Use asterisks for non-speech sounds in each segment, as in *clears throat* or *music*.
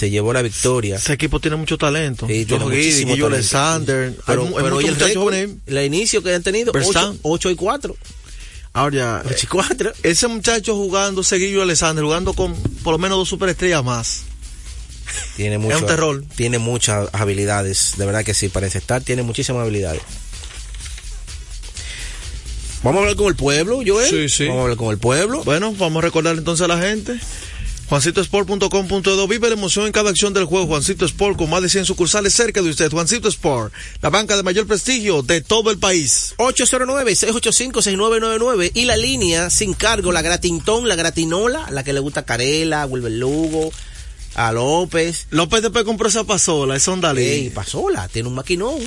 se llevó la victoria. Ese equipo tiene mucho talento. Sí, Giddey, muchísimo Guillo talento. Alexander. Pero, hay, hay pero hoy el récord, el inicio que han tenido, Verstappen. 8, y 4. Ahora ya, 8 y 4. ese muchacho jugando, Seguillo Alexander, jugando con por lo menos dos superestrellas más. Tiene mucho, un terror. Tiene muchas habilidades, de verdad que sí, parece estar, tiene muchísimas habilidades. Vamos a hablar con el pueblo, Joel. Sí, sí. Vamos a hablar con el pueblo. Bueno, vamos a recordar entonces a la gente. JuancitoSport.com.edo Vive la emoción en cada acción del juego. Juancito Sport con más de 100 sucursales cerca de usted. Juancito Sport, la banca de mayor prestigio de todo el país. 809-685-6999 y la línea sin cargo, la gratintón, la gratinola, la que le gusta a Carela, a Wilber Lugo, a López. López después compró esa pasola, esa Ondalí. Ey, pasola, tiene un maquinón.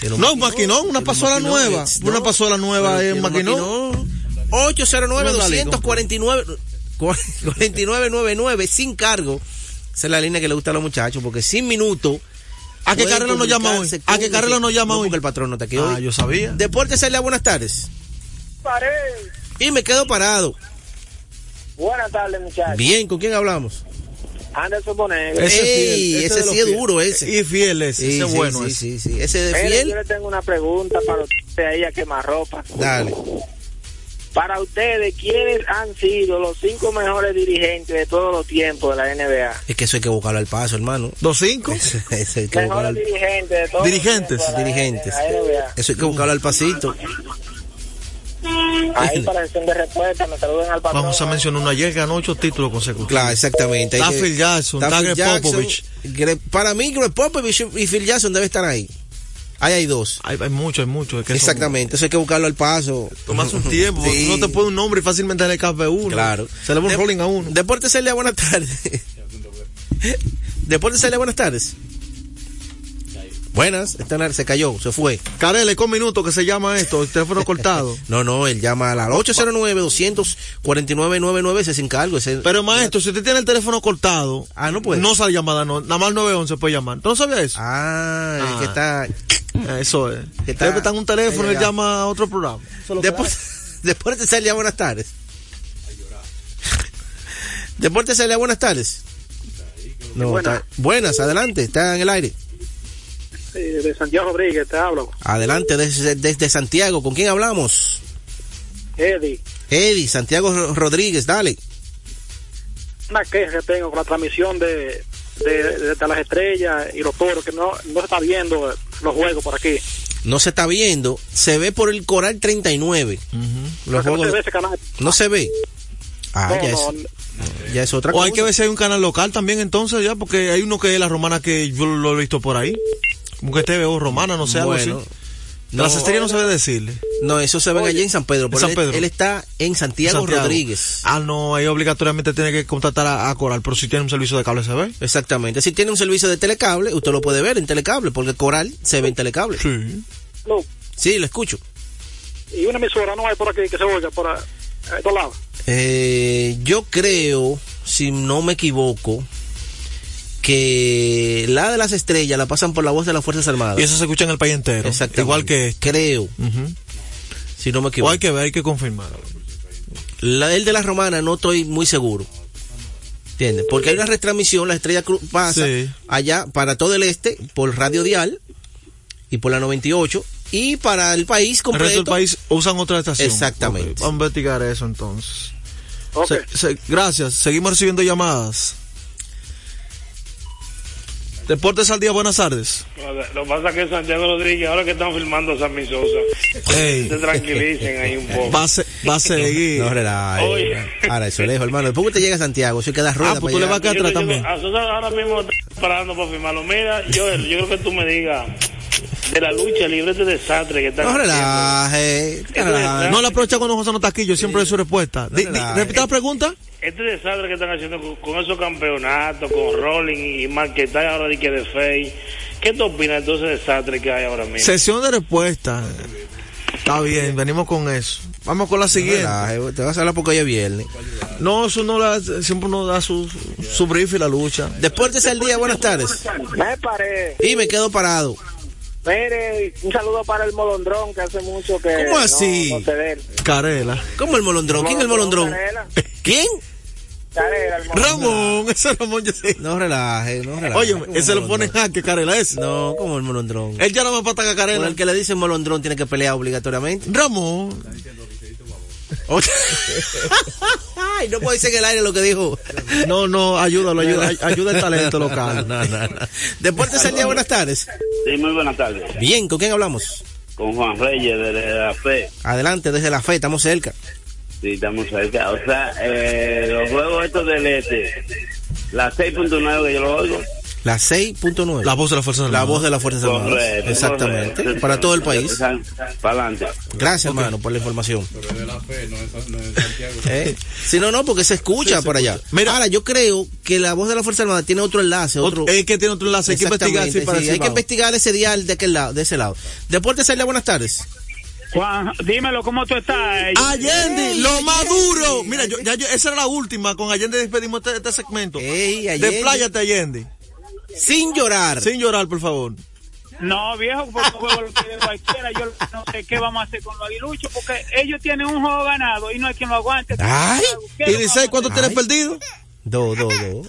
Tiene No, un maquinón, una un pasola maquinón, nueva. es- Una pasola nueva tiene un maquinón. 809-249 4999 sin cargo. Esa es la línea que le gusta a los muchachos, porque sin minutos. ¿A qué Carrera nos llama hoy? ¿A qué Carrera nos llama no, hoy? Porque el patrón no está aquí Ah, hoy. yo sabía. Deporte Celia, buenas tardes. Y me quedo parado. Buenas tardes, muchachos. Bien, ¿con quién hablamos? Anderson Bonegro. Ese Ey, fiel, sí es duro, ese. Y fiel ese, Sí, ese es sí, bueno sí, ese. sí, sí. Ese de fiel. yo le tengo una pregunta para usted ahí a quemarropa. Dale. Para ustedes, ¿quiénes han sido los cinco mejores dirigentes de todos los tiempos de la NBA? Es que eso hay que buscarlo al paso, hermano. ¿Dos cinco? Eso, eso hay que buscarlo Mejores al, dirigentes de todos Dirigentes. los de la- Dirigentes. de la NBA. eso hay que buscarlo al pasito. Ahí para sesión de respuesta, me saluden al patrón. Vamos a mencionar uno ayer, ganó ocho títulos consecutivos. Claro, exactamente. Está Phil Jackson, está Greg Popovich. Para mí, Greg Popovich y Phil Jackson debe estar ahí. Ahí hay dos. Hay, hay mucho, hay mucho. es que son- Exactamente. Eso hay que buscarlo al paso. Tomas un tiempo, Sí. no te pone un nombre y fácilmente le cabe uno. Claro. Se le va un rolling a uno. Deporte Celia, buenas tardes. *laughs* Deporte Celia, buenas tardes. Buenas, está en la- se cayó, se fue. Carele, con minutos que se llama esto, el teléfono cortado. *laughs* No, no, él llama a la 809-249-99, ese sin cargo. Ese, Pero maestro, si usted tiene el teléfono cortado, Ah, no puede. no sale llamada, no, nada más 911 puede llamar. ¿Tú no sabías eso? Ah, Ah. *laughs* que está. Eh, Eso es. Que está- está en un teléfono él llama a otro programa. Es que Deporte, Deporte Celia, buenas tardes. *laughs* Deporte Celia, buenas tardes. No, Buenas. está- buenas, adelante, está en el aire. Sí, de Santiago Rodríguez te hablo. Adelante, desde, desde Santiago, ¿con quién hablamos? Eddie, Eddie, Santiago Ro- Rodríguez, dale. una queja que tengo con la transmisión de, de, de- de las estrellas y los toros, que no, no se está viendo los juegos por aquí. No se está viendo, se ve por el Coral 39. Los Porque no juegos se ve ese canal. no se ve. Ah, No, ya, no, es, ya es otra O cosa. hay que ver si hay un canal local también entonces ya, porque hay uno que es la romana que yo lo he visto por ahí. Como que TV romana, no sé, algo Bueno, así. no, Las estrellas no se debe decirle. no, eso se ve allá en San Pedro. pero San él- Pedro. Él, está en Santiago, Santiago. Rodríguez. Ah, no, ahí obligatoriamente tiene que contratar a, a Coral, pero si tiene un servicio de cable se ve. Exactamente. Si tiene un servicio de telecable, usted lo puede ver en telecable, porque Coral se ve en telecable. Sí. no. Sí, lo escucho. Y una emisora no hay por aquí que se oiga por estos lados. Eh, yo creo, si no me equivoco, que la de las estrellas la pasan por la voz de las Fuerzas Armadas. Y eso se escucha en el país entero. Exactamente. Igual que este. Creo, si no me O equivoco. hay que ver, hay que confirmar. La del de la romana no estoy muy seguro. ¿Entiendes? Porque hay una retransmisión, la estrella cru- pasa Sí. allá para todo el este, por Radio Dial y por la 98, y para el país El resto completo. del país usan otra estación. Exactamente. Vamos a investigar eso entonces. Ok. Se- se- gracias. Seguimos recibiendo llamadas. Deportes al día, buenas tardes. Lo que pasa es que Santiago Rodríguez, ahora que están filmando a Sammy Sosa, Ey, se tranquilicen ahí un poco. va, a se- va a *laughs* seguir. No, relaje. Oye. Ahora, eso lejos, hermano. Después que usted llega a Santiago, eso queda rueda Ah, pues para tú le vas a atrás yo- también. A Sosa ahora mismo está parando para firmarlo. Mira, yo, yo creo que tú me digas de la lucha libre este desastre que están No haciendo. relaje. relaje. No le aprovecha cuando José no está aquí, yo siempre doy su respuesta. Relaje. repita la pregunta. Este desastre que están haciendo con, con esos campeonatos, con Rolling y Marquetay ahora de que de Fey. ¿Qué tú opinas de todo ese desastre que hay ahora mismo? Sesión de respuesta. Está bien, venimos con eso. Vamos con la No siguiente. relaje, Te vas a hablar porque hoy es viernes. No, eso no la, siempre uno da su, su brief y la lucha. Deportes al día, buenas tardes. Me paré. Y me quedo parado. Mire, un saludo para el molondrón que hace mucho que. ¿Cómo así? No, no se ve. Carela. ¿Cómo el molondrón? ¿Quién es el molondrón? Varela. ¿Quién? Carela, el Ramón, ese Ramón yo sé. No relaje, no relaje. Oye, ese lo molondrón. pone en jaque, Carela, ese. No, como el molondrón. Él ya no me para atacar a Carela. el que le dicen molondrón tiene que pelear obligatoriamente. Ramón. Ay, no puede decir en el aire lo que dijo. No, no, ayúdalo, ayuda, ayuda el talento local. *laughs* No, no, no. Deportes al día, buenas tardes. Sí, muy buenas tardes. Bien, ¿con quién hablamos? Con Juan Reyes de la fe. Adelante, desde la fe, estamos cerca. Sí, estamos cerca. O sea, eh, los juegos estos del este, la 6.9 que yo lo oigo. La 6.9. La voz de la Fuerza La voz de las Fuerzas Armadas. Correcto, Exactamente. correcto. Para todo el país. Para adelante. Gracias, hermano, por la información. Eh, Si no, no, porque se escucha por allá. Mira- Ahora, yo creo que la voz de la Fuerza Armada tiene otro enlace, otro. Es que tiene otro enlace, hay que investigar sí, para sí, hay que investigar ese dial de aquel lado, de ese lado. Deportes al día, buenas tardes. Juan, dímelo, ¿cómo tú estás? Allende, lo más duro. Mira, yo, ya yo- esa era la última. Con Allende despedimos este, este segmento. Ey, Allende. Despláyate, Allende. Sin llorar. Sin llorar, por favor. No, viejo, porque juego lo que de cualquiera. Yo no sé qué vamos a hacer con los aguiluchos, porque ellos tienen un juego ganado y no hay quien lo aguante. Ay, ¿Qué ¿Y dice cuánto tienes perdido? Dos, dos, dos.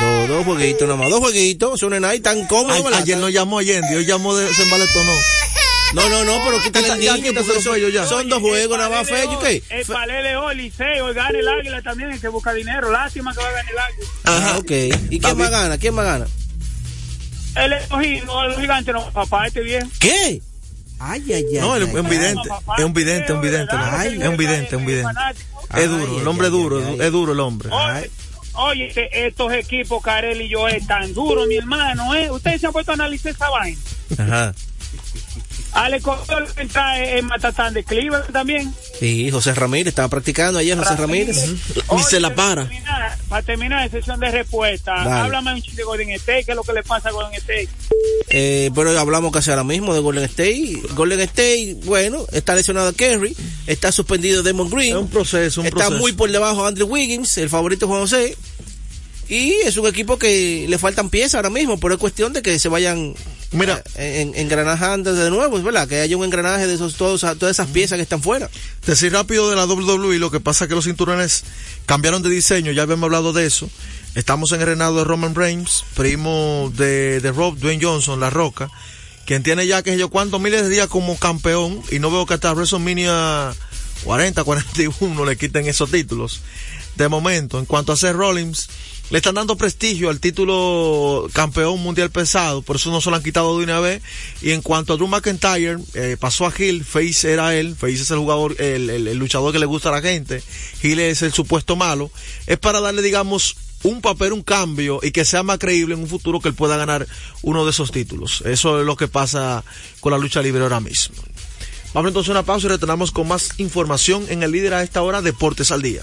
Dos, dos jueguitos nada más. Dos jueguitos. Son ahí tan cómodos. Ayer no llamó Allende, hoy llamó de se embaletonó. No, no, no, pero quítale el Ya, niño, porque son, Fello, ya. son dos juegos nada más, Fello, ¿qué? El Palele hoy, Liceo, gana el Águila también, el que busca dinero. Lástima que va a ganar el Águila. Ah, ok. ¿Y quién más gana? ¿Quién más gana? El escogido, el gigante, no, papá, este viejo. ¿Qué? Ay, ay, ay. No, es un vidente. Es un vidente, es un vidente. Ay, Es un vidente, es un vidente. Es duro, el hombre es duro, es duro el hombre. Oye, estos equipos, Carel y yo, es tan duro, mi hermano, ¿eh? Ustedes se han puesto a analizar esa vaina. Ajá. Ale Correa entra en Matatán de Cleveland también. Sí, José Ramírez estaba practicando ayer, José Ramírez. Ni se la para. Para terminar, para terminar la sesión de respuesta, Dale. háblame un chiste de Golden State, ¿qué es lo que le pasa a Golden State? Eh, pero hablamos casi ahora mismo de Golden State. Golden State, bueno, está lesionado Kerry, está suspendido Demon Green. Es un proceso, un está proceso. muy por debajo Andrew Wiggins, el favorito Juan José. Y es un equipo que le faltan piezas ahora mismo, pero es cuestión de que se vayan Mira. eh, en, engranajando de nuevo, es verdad, que haya un engranaje de esos, todos, todas esas piezas que están fuera. Decir rápido de la WWE, lo que pasa es que los cinturones cambiaron de diseño, ya habíamos hablado de eso. Estamos en el reinado de Roman Reigns, primo de, de Rob Dwayne Johnson, La Roca, quien tiene ya que yo cuántos miles de días como campeón y no veo que hasta WrestleMania 40, 41 le quiten esos títulos. De momento, en cuanto a Seth Rollins, le están dando prestigio al título campeón mundial pesado, por eso no se lo han quitado de una vez. Y en cuanto a Drew McIntyre, eh, pasó a Hill, Face era él, Face es el jugador, el, el- el luchador que le gusta a la gente, Hill es el supuesto malo, es para darle, digamos, un papel, un cambio y que sea más creíble en un futuro que él pueda ganar uno de esos títulos. Eso es lo que pasa con la lucha libre ahora mismo. Vamos entonces a una pausa y retornamos con más información en el líder a esta hora, Deportes al Día.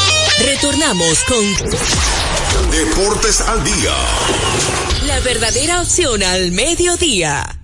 Retornamos con Deportes al día. la verdadera opción al mediodía.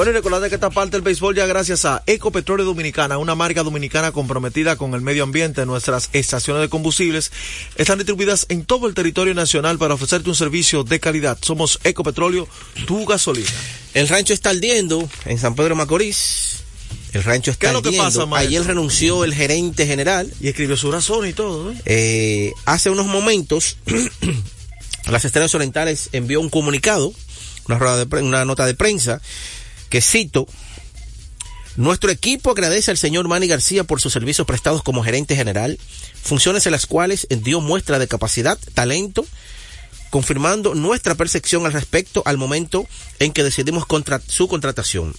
Bueno, y recordad que esta parte del béisbol ya gracias a Ecopetróleo Dominicana, una marca dominicana comprometida con el medio ambiente. Nuestras estaciones de combustibles están distribuidas en todo el territorio nacional para ofrecerte un servicio de calidad. Somos Ecopetróleo, tu gasolina. El rancho está ardiendo en San Pedro Macorís. El rancho está ¿Qué es lo que pasa? Ayer renunció el gerente general. Y escribió su razón y todo, ¿eh? Eh, hace unos momentos, *clears throat* las Estrellas Orientales envió un comunicado, una, rueda de pre- una nota de prensa, que cito, nuestro equipo agradece al señor Manny García por sus servicios prestados como gerente general, funciones en las cuales dio muestra de capacidad, talento, confirmando nuestra percepción al respecto al momento en que decidimos contra su contratación.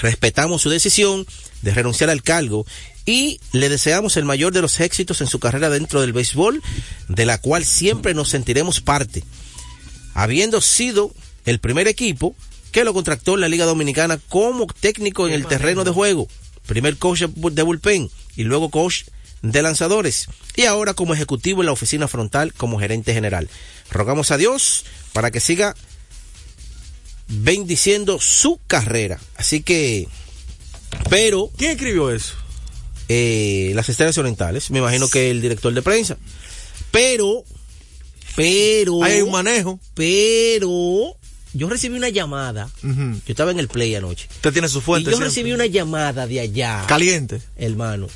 Respetamos su decisión de renunciar al cargo y le deseamos el mayor de los éxitos en su carrera dentro del béisbol, de la cual siempre nos sentiremos parte. Habiendo sido el primer equipo que lo contrató en la Liga Dominicana como técnico en el terreno de juego, primer coach de bullpen y luego coach de lanzadores y ahora como ejecutivo en la oficina frontal como gerente general. Rogamos a Dios para que siga bendiciendo su carrera. Así que, pero... ¿Quién escribió eso? Eh, las estrellas orientales, me imagino que el director de prensa. Pero, pero... Hay un manejo. Pero, yo recibí una llamada. Yo estaba en el play anoche. Usted tiene su Y fuente. yo siempre. recibí una llamada de allá. Caliente. Hermano.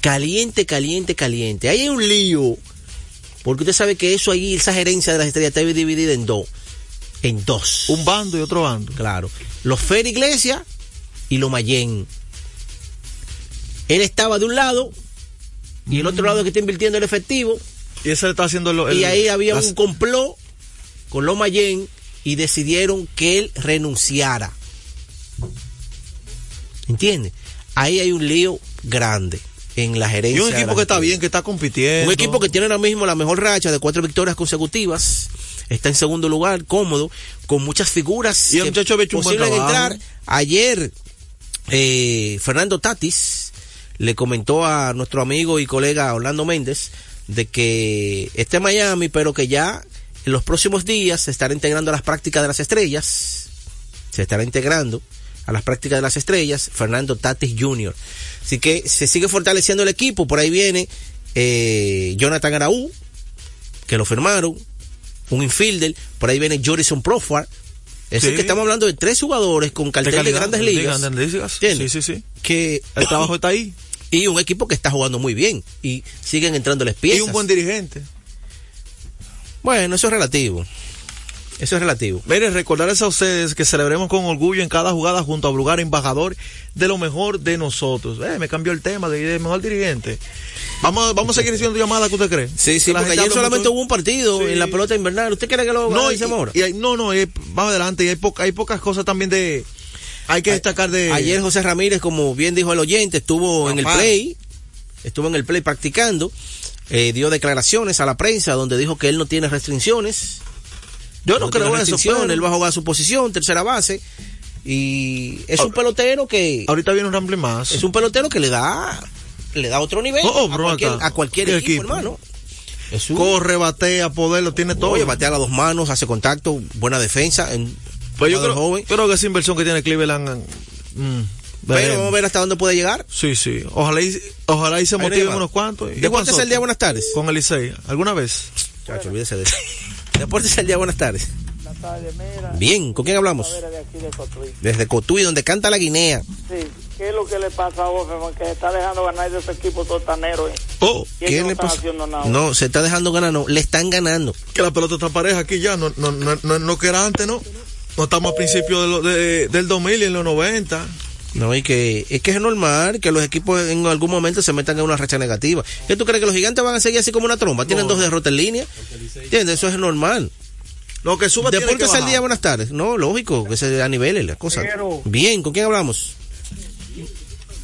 Caliente, caliente, caliente. Ahí hay un lío. Porque usted sabe que eso ahí, esa gerencia de las estrellas está dividida en dos. En dos. Un bando y otro bando. Claro. Los Fer Iglesias y los Mayen. Él estaba de un lado y el otro lado que está invirtiendo el efectivo. Y ese le está haciendo lo- el- y ahí había las- un complot con los Mayen y decidieron que él renunciara. ¿Entiendes? Ahí hay un lío grande en la gerencia. Y un equipo que está bien, que está compitiendo. Un equipo que tiene ahora mismo la mejor racha de cuatro victorias consecutivas. Está en segundo lugar, cómodo, con muchas figuras. Y el que muchacho posible entrar. Ayer, eh, Fernando Tatis le comentó a nuestro amigo y colega Orlando Méndez de que está en Miami, pero que ya en los próximos días se estará integrando a las prácticas de las estrellas. Se estará integrando a las prácticas de las estrellas, Fernando Tatis Jr. Así que se sigue fortaleciendo el equipo. Por ahí viene eh, Jonathan Araú, que lo firmaron, un infielder. Por ahí viene Jorison Profar. Es decir, que estamos hablando de tres jugadores con cartel de, calidad, grandes de ligas. grandes ligas. ¿Entiendes? Sí, sí, sí. Que El trabajo está ahí. y un equipo que está jugando muy bien y siguen entrándoles piezas. Y un buen dirigente. Bueno, eso es relativo. Eso es relativo. Miren, recordarles a ustedes que celebremos con orgullo en cada jugada junto a Brugar, embajador de lo mejor de nosotros. Eh, me cambió el tema de, de mejor dirigente. Vamos, a- vamos a seguir haciendo llamadas, ¿qué usted cree? Sí, sí, Que porque ayer solamente hubo un partido Sí. en la pelota invernal. ¿Usted cree que lo No, y, ahora? y hay- no, no, y más adelante, y hay, poca- hay pocas cosas también de... Hay que destacar de... Ayer José Ramírez, como bien dijo el oyente, estuvo en el play, estuvo en el play practicando, eh, dio declaraciones a la prensa donde dijo que él no tiene restricciones. Yo no tiene creo eso, restricciones, pero- él va a jugar su posición, tercera base, y es un Ah, pelotero que Ahorita viene un ramble más. es un pelotero que le da le da otro nivel Oh, oh, a cualquier, acá. a cualquier ¿Qué equipo, equipo? hermano. Es un- Corre, batea, poder, lo tiene todo. Oye, batea a las dos manos, hace contacto, buena defensa. En, Pues yo creo, joven. creo que esa inversión que tiene Cleveland... mm, Pero vamos a ver hasta dónde puede llegar. Sí, sí. Ojalá y, ojalá y se motiven unos cuantos. ¿Y Deportes al día, buenas tardes. Con Elisei. ¿Alguna vez? Chacho, olvídese de eso. Deportes al día, buenas tardes. Buenas tardes, mira. Bien, ¿con quién hablamos? Talavera de aquí de Cotuí. Desde Cotuí, donde canta la Guinea. Sí, ¿qué es lo que le pasa a Offerman? Que está dejando ganar de ese equipo sotanero. ¿eh? Oh, ¿Qué no le pasa? nada. No, se está dejando ganar, no, le están ganando. que la pelota está pareja aquí ya. No, no, no, no, no que era antes, ¿no? No estamos a principios de de- del 2000 y en los 90. No, y que es que es normal que los equipos en algún momento se metan en una racha negativa. ¿Qué tú crees que los gigantes van a seguir así como una tromba? Tienen No. dos derrotas en línea. ¿Entiendes? Eso es normal. Lo que suba Deportes al día, buenas tardes. No, lógico, que se a niveles las cosas. Pero- Bien, ¿con quién hablamos?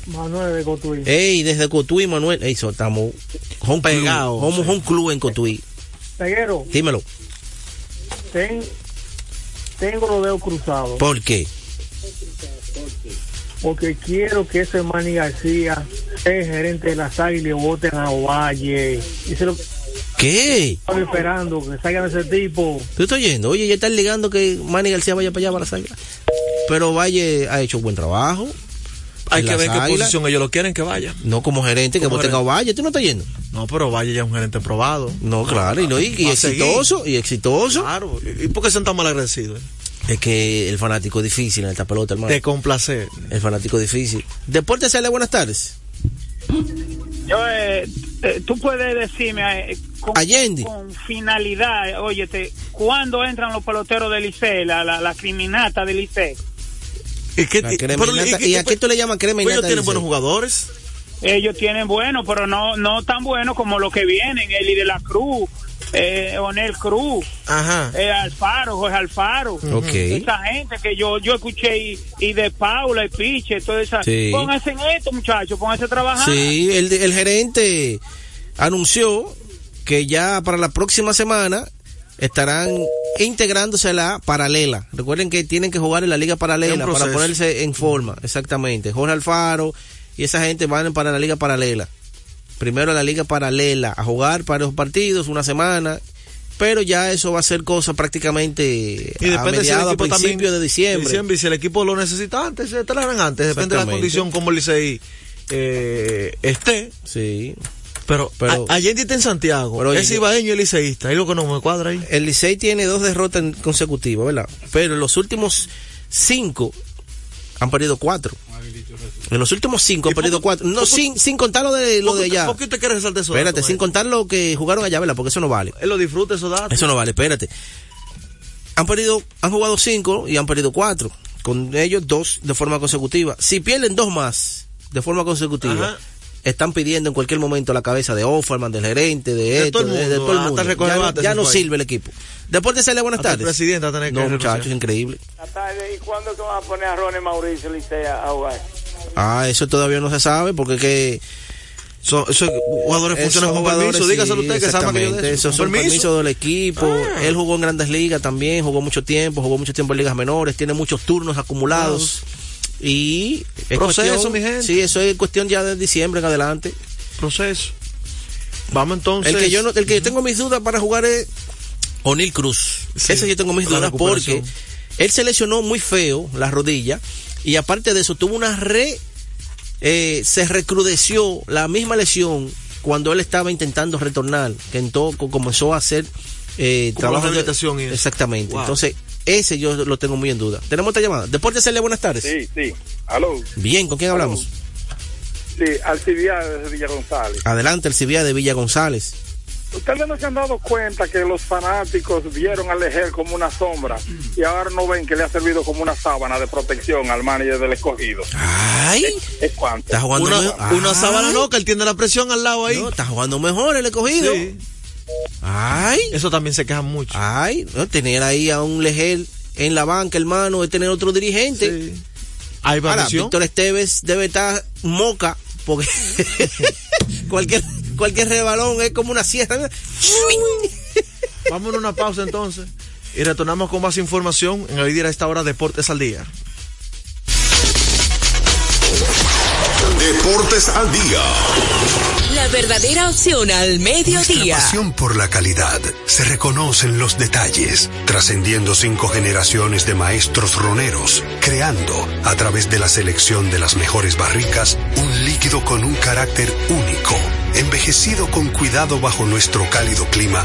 Manuel de Cotuí. Ey, desde Cotuí, Manuel. Ey, so, estamos home Pegados, club, home, sí. home club en Cotuí. Peguero, Dímelo, ten, tengo los dedos cruzados ¿por qué? Porque quiero que ese Manny García, el gerente de las águilas, voten a Ovalle. Y se lo ¿Qué? estoy esperando, que salgan ese tipo. ¿Tú estás oyendo? Oye, ya están ligando que Manny García vaya para allá para la salida. pero Valle ha hecho buen trabajo. Hay que las ver qué Águilas. posición ellos lo quieren que vaya. No como gerente, que Como vos tengas gerente. Valle, tú no estás yendo. No, pero Valle ya es un gerente probado. No, claro, y, no, y, y a exitoso, y exitoso. Claro. ¿Y por qué son tan mal agradecidos? Es que el fanático difícil en esta pelota, hermano. De complacer. El fanático difícil. Deporte sale, buenas tardes. Yo, eh, eh, tú puedes decirme eh, con, Allende. con finalidad, óyete, ¿cuándo entran los peloteros del Licey, la, la, la criminata del Licey? ¿Y, qué. ¿Y a qué tú le llamas crema Pues ellos tienen buenos jugadores. Ellos tienen buenos, pero no no tan buenos como los que vienen, Eli de la Cruz, eh, Onel Cruz, Ajá. eh, Alfaro, Jorge Alfaro. Ok. Esa gente que yo yo escuché y, y de Paula y Piche, toda esa. Sí. Pónganse en esto, muchachos, pónganse a trabajar. Sí, el, el gerente anunció que ya para la próxima semana estarán integrándose a la paralela. Recuerden que tienen que jugar en la liga paralela para ponerse en forma, exactamente. Jorge Alfaro y esa gente van para la liga paralela. Primero la liga paralela a jugar para los partidos una semana, pero ya eso va a ser cosa prácticamente Y a si el mediados, a también. principios de diciembre. Y si el equipo lo necesita antes, se traerán antes. Depende de la condición como el Licey eh, esté. Sí. Pero, Pero- a- Allende está en Santiago. Pero, es ibaeño y liceísta. Ahí lo que no me cuadra ahí. El Licey tiene dos derrotas consecutivas, ¿verdad? Pero en los últimos cinco han perdido cuatro. En los últimos cinco han ¿Y por perdido cuatro. No, sin, sin contar lo de, lo ¿Por de allá. ¿Por qué usted quiere resaltar eso? Espérate, sin contar lo que jugaron allá, ¿verdad? Porque eso no vale. Él lo disfruta esos datos. Eso no vale, espérate. Han perdido, han jugado cinco y han perdido cuatro. Con ellos dos de forma consecutiva. Si pierden dos más de forma consecutiva, Ajá. están pidiendo en cualquier momento la cabeza de Offerman, del gerente, de, De esto, todo el de, de mundo, todo el hasta mundo. Ya, ya se no ahí. sirve el equipo. Deporte Celia, buenas Hasta el tardes. presidente va a tener que No, renunciar. muchachos, increíble. ¿Y cuándo que van a poner a Ronnie Mauricio Licea a jugar? Ah, eso todavía no se sabe porque que So- esos jugadores esos funcionan con jugadores, permiso. sí, Dígaselo usted que sabe que yo de eso. Esos Con son permisos del equipo. Ah. Él jugó en grandes ligas también, jugó mucho tiempo, jugó mucho tiempo en ligas menores, tiene muchos turnos acumulados. Y es Proceso, cuestión- mi gente. Sí, eso es cuestión ya de diciembre en adelante. Proceso. Vamos entonces. El que yo no, el que yo tengo mis dudas para jugar es O'Neill Cruz. Sí, Ese yo tengo mis dudas porque él se lesionó muy feo la rodilla y aparte de eso tuvo una re eh, se recrudeció la misma lesión cuando él estaba intentando retornar, que entonces comenzó a hacer eh, Como trabajo de- rehabilitación y. Exactamente. Wow. Entonces, ese yo lo tengo muy en duda. Tenemos esta llamada. Deporte Celia, buenas tardes. Sí, sí. Aló. Bien, ¿con quién hablamos? Sí, Alcibiades de Villa González. Adelante, el Cibia de Villa González. Ustedes no se han dado cuenta que los fanáticos vieron al Lejer como una sombra y ahora no ven que le ha servido como una sábana de protección al manager del escogido. Ay, ¿Es cuánto? está jugando Una, mejor. una Ay. sábana no, que él tiene la presión al lado ahí. No, está jugando mejor el escogido. Sí. Ay, Eso también se quejan mucho. ay, no, tener ahí a un Legel en la banca, hermano, es tener otro dirigente. Sí. Ahora. Víctor Esteves debe estar moca, porque *laughs* *laughs* cualquier, cualquier rebalón es como una sierra. *laughs* Vamos a una pausa entonces. Y retornamos con más información en el día a esta hora Deportes al Día. Deportes al día. La verdadera opción al Nuestra mediodía. pasión por la calidad se reconoce en los detalles, trascendiendo cinco generaciones de maestros roneros, creando, a través de la selección de las mejores barricas, un líquido con un carácter único, envejecido con cuidado bajo nuestro cálido clima,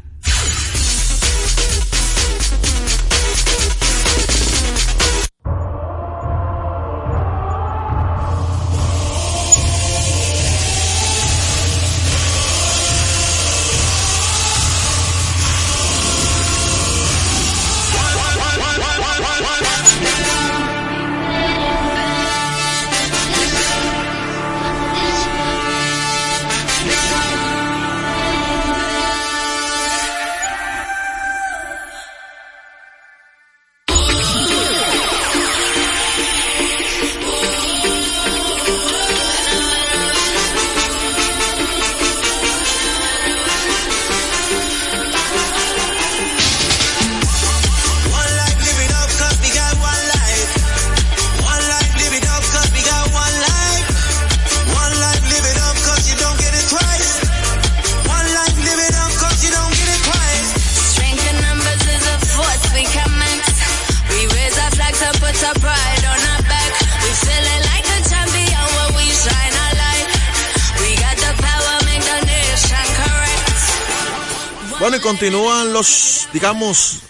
Continúan los, digamos,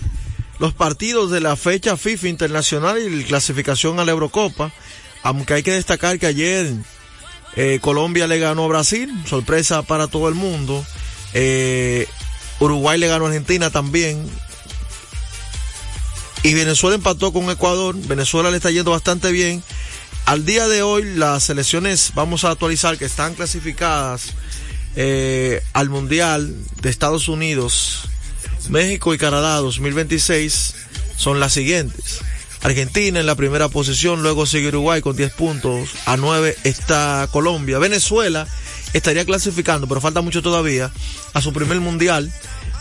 los partidos de la fecha FIFA internacional y la clasificación a la Eurocopa. Aunque hay que destacar que ayer eh, Colombia le ganó a Brasil, sorpresa para todo el mundo. Eh, Uruguay le ganó a Argentina también. Y Venezuela empató con Ecuador. Venezuela le está yendo bastante bien. Al día de hoy, las selecciones, vamos a actualizar, que están clasificadas eh, al Mundial de Estados Unidos, México y Canadá 2026 son las siguientes. Argentina en la primera posición, luego sigue Uruguay con 10 puntos, a 9 está Colombia. Venezuela estaría clasificando, pero falta mucho todavía, a su primer mundial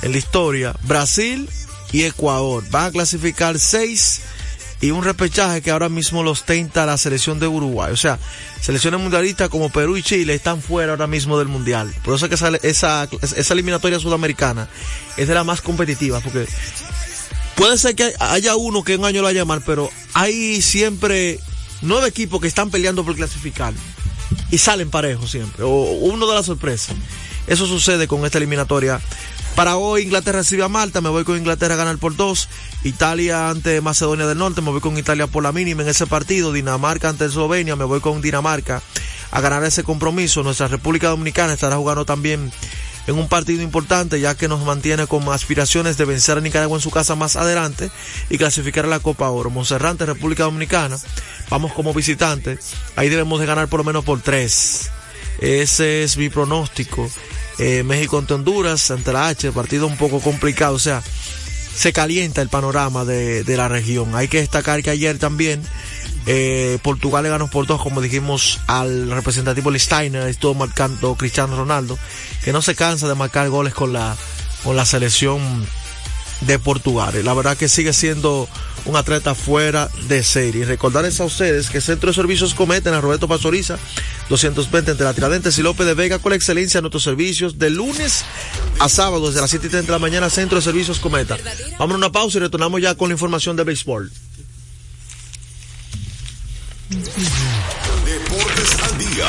en la historia. Brasil y Ecuador van a clasificar 6 y un repechaje que ahora mismo los tenta la selección de Uruguay. O sea, selecciones mundialistas como Perú y Chile están fuera ahora mismo del mundial. Por eso es que esa, esa, esa eliminatoria sudamericana es de las más competitivas, porque puede ser que haya uno que un año lo vaya a llamar, pero hay siempre nueve equipos que están peleando por clasificar y salen parejos siempre, o uno de las sorpresas. Eso sucede con esta eliminatoria. Para hoy Inglaterra recibe a Malta, me voy con Inglaterra a ganar por dos. Italia ante Macedonia del Norte, me voy con Italia por la mínima en ese partido. Dinamarca ante Eslovenia, me voy con Dinamarca a ganar ese compromiso. Nuestra República Dominicana estará jugando también en un partido importante ya que nos mantiene con aspiraciones de vencer a Nicaragua en su casa más adelante y clasificar a la Copa Oro. Monserrante, República Dominicana, vamos como visitantes, ahí debemos de ganar por lo menos por tres. Ese es mi pronóstico. Eh, México ante Honduras, ante la H, partido un poco complicado, o sea, se calienta el panorama de, la región. Hay que destacar que ayer también eh, Portugal le ganó por dos, como dijimos al representativo Listainer, estuvo marcando Cristiano Ronaldo, que no se cansa de marcar goles con la, con la selección de Portugal. La verdad que sigue siendo un atleta fuera de serie. Recordarles a ustedes que Centro de Servicios Cometen a Roberto Pastoriza, 220 entre la Tiradentes y López de Vega, con la excelencia en nuestros servicios de lunes a sábado, desde las 7 y 30 de la mañana, Centro de Servicios Cometa. Vamos a una pausa y retornamos ya con la información de béisbol. Deportes al día.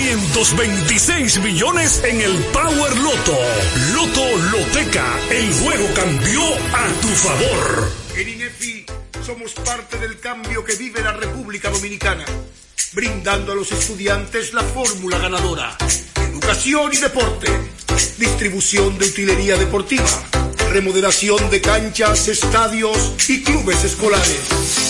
526 millones en el Power Loto. Loto Loteca, el juego cambió a tu favor. En INEFI somos parte del cambio que vive la República Dominicana, brindando a los estudiantes la fórmula ganadora. Educación y deporte, distribución de utilería deportiva, remodelación de canchas, estadios y clubes escolares,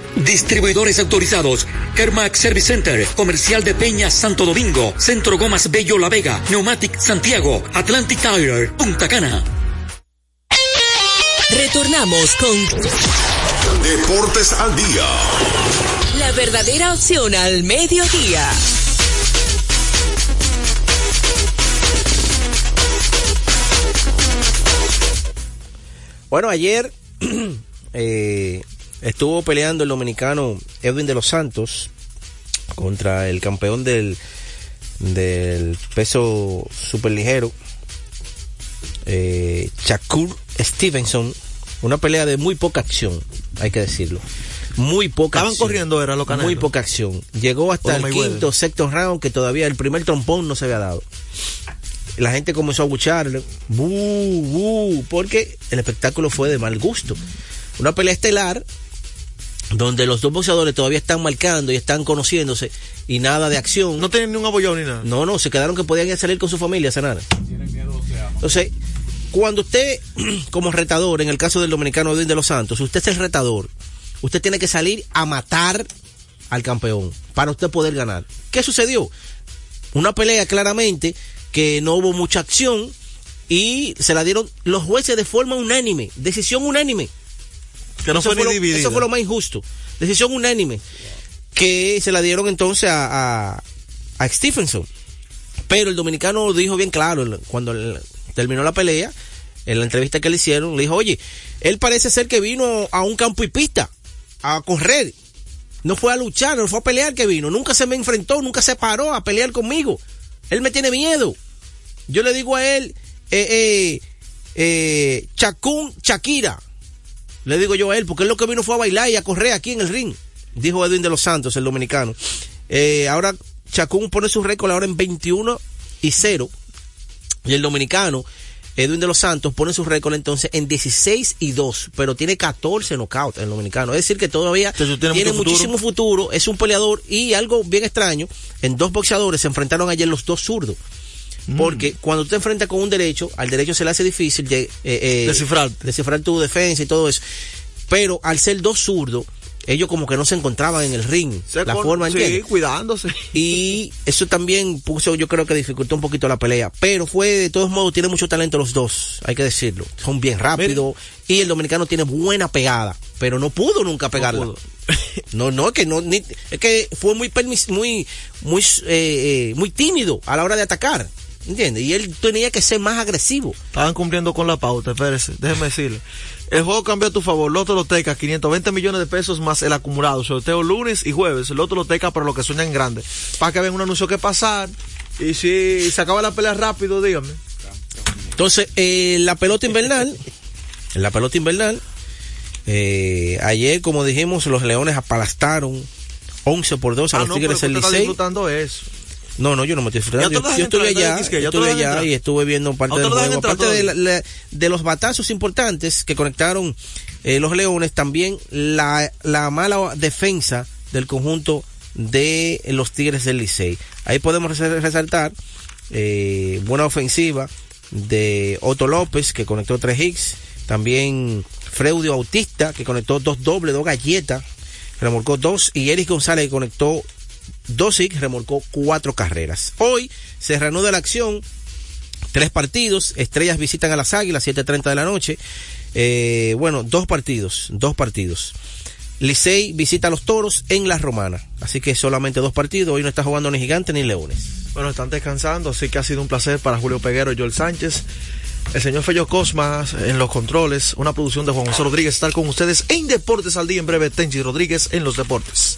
Distribuidores autorizados. Kermax Service Center, Comercial de Peña Santo Domingo, Centro Gomas Bello La Vega, Neumatic Santiago, Atlantic Tire, Punta Cana. Retornamos con Deportes al día. la verdadera opción al mediodía. Bueno, ayer *clears throat* eh, estuvo peleando el dominicano Edwin de los Santos contra el campeón del, del peso superligero, eh, Shakur Stevenson. Una pelea de muy poca acción, hay que decirlo. Muy poca Estaban acción. corriendo, era lo canelo. Muy poca acción. Llegó hasta el quinto, sexto round, que todavía el primer trompón no se había dado. La gente comenzó a bucharle, bu, bu, porque el espectáculo fue de mal gusto. Una pelea estelar donde los dos boxeadores todavía están marcando y están conociéndose y nada de acción. No tienen ni un abollado ni nada. No, no, se quedaron que podían ir a salir con su familia a cenar. Entonces, cuando usted, *clears throat* como retador, en el caso del dominicano Edwin de los Santos, usted es el retador, usted tiene que salir a matar al campeón para usted poder ganar. ¿Qué sucedió? Una pelea claramente que no hubo mucha acción y se la dieron los jueces de forma unánime, decisión unánime. Que no Eso fue ni lo- dividida. Eso fue lo más injusto. Decisión unánime. Que se la dieron entonces a, a, a Stephenson. Pero el dominicano dijo bien claro, cuando terminó la pelea, en la entrevista que le hicieron, le dijo, oye, él parece ser que vino a un campo y pista, a correr. No fue a luchar, no fue a pelear que vino. Nunca se me enfrentó, nunca se paró a pelear conmigo. Él me tiene miedo. Yo le digo a él, eh, eh, eh, Chacún Shakira. Le digo yo a él, porque él lo que vino fue a bailar y a correr aquí en el ring. Dijo Edwin de los Santos, el dominicano. Eh, ahora Chacún pone su récord ahora en 21 y 0. Y el dominicano, Edwin de los Santos, pone su récord entonces en 16 y 2. Pero tiene 14 knockouts el dominicano. Es decir, que todavía tiene tiene, mucho futuro. muchísimo futuro. Es un peleador y algo bien extraño. En dos boxeadores se enfrentaron ayer los dos zurdos. Mm. Porque cuando tú te enfrentas con un derecho, al derecho se le hace difícil de, eh, eh, Descifrar. descifrar tu defensa y todo eso. Pero al ser dos zurdos, ellos como que no se encontraban en el ring. Se la con- forma, sí, ¿entiendes? cuidándose. *laughs* Y eso también puso, yo creo que dificultó un poquito la pelea. Pero fue, de todos modos, tiene mucho talento los dos, hay que decirlo. Son bien rápidos. Y el dominicano tiene buena pegada, pero no pudo nunca pegarla. *laughs* No, no, es que no, ni- es que fue muy permis, muy, muy, eh, eh, muy tímido a la hora de atacar. ¿Entiendes? Y él tenía que ser más agresivo. Estaban cumpliendo con la pauta, espérese, déjeme decirle. El juego cambió a tu favor, Loto Loteca, 520 millones de pesos más el acumulado, sorteo lunes y jueves, Loto Loteca para los que sueñan grande. Para que vean un anuncio que pasar, y si se acaba la pelea rápido, dígame. Entonces, eh, la pelota invernal, en la pelota invernal, eh, ayer, como dijimos, los Leones apalastaron 11 por 2 a Ah, los no, Tigres del Licey. No, no, yo no me estoy. Ya Yo, estuve allá, ¿sabes qué? Ya yo te lo estuve allá entrar. y estuve viendo parte ¿A usted del juego. entrar Aparte de, la- todavía? la- de los batazos importantes que conectaron eh, los Leones, también la, la mala defensa del conjunto de los Tigres del Licey. Ahí podemos res- resaltar eh, buena ofensiva de Otto López, que conectó tres hits. También Freudio Autista, que conectó dos dobles, dos galletas, remolcó dos. Y Eric González, que conectó dos hits, remolcó cuatro carreras. Hoy se reanuda la acción. Tres partidos. Estrellas visitan a las Águilas, 7.30 de la noche. Eh, bueno, dos partidos, dos partidos. Licey visita a los Toros en La Romana. Así que solamente dos partidos. Hoy no está jugando ni Gigantes ni Leones. Bueno, están descansando, así que ha sido un placer para Julio Peguero y Joel Sánchez. El señor Fello Cosmas en los controles, una producción de Juan José Rodríguez, estar con ustedes en Deportes al Día. En breve, Tenchi Rodríguez en los deportes.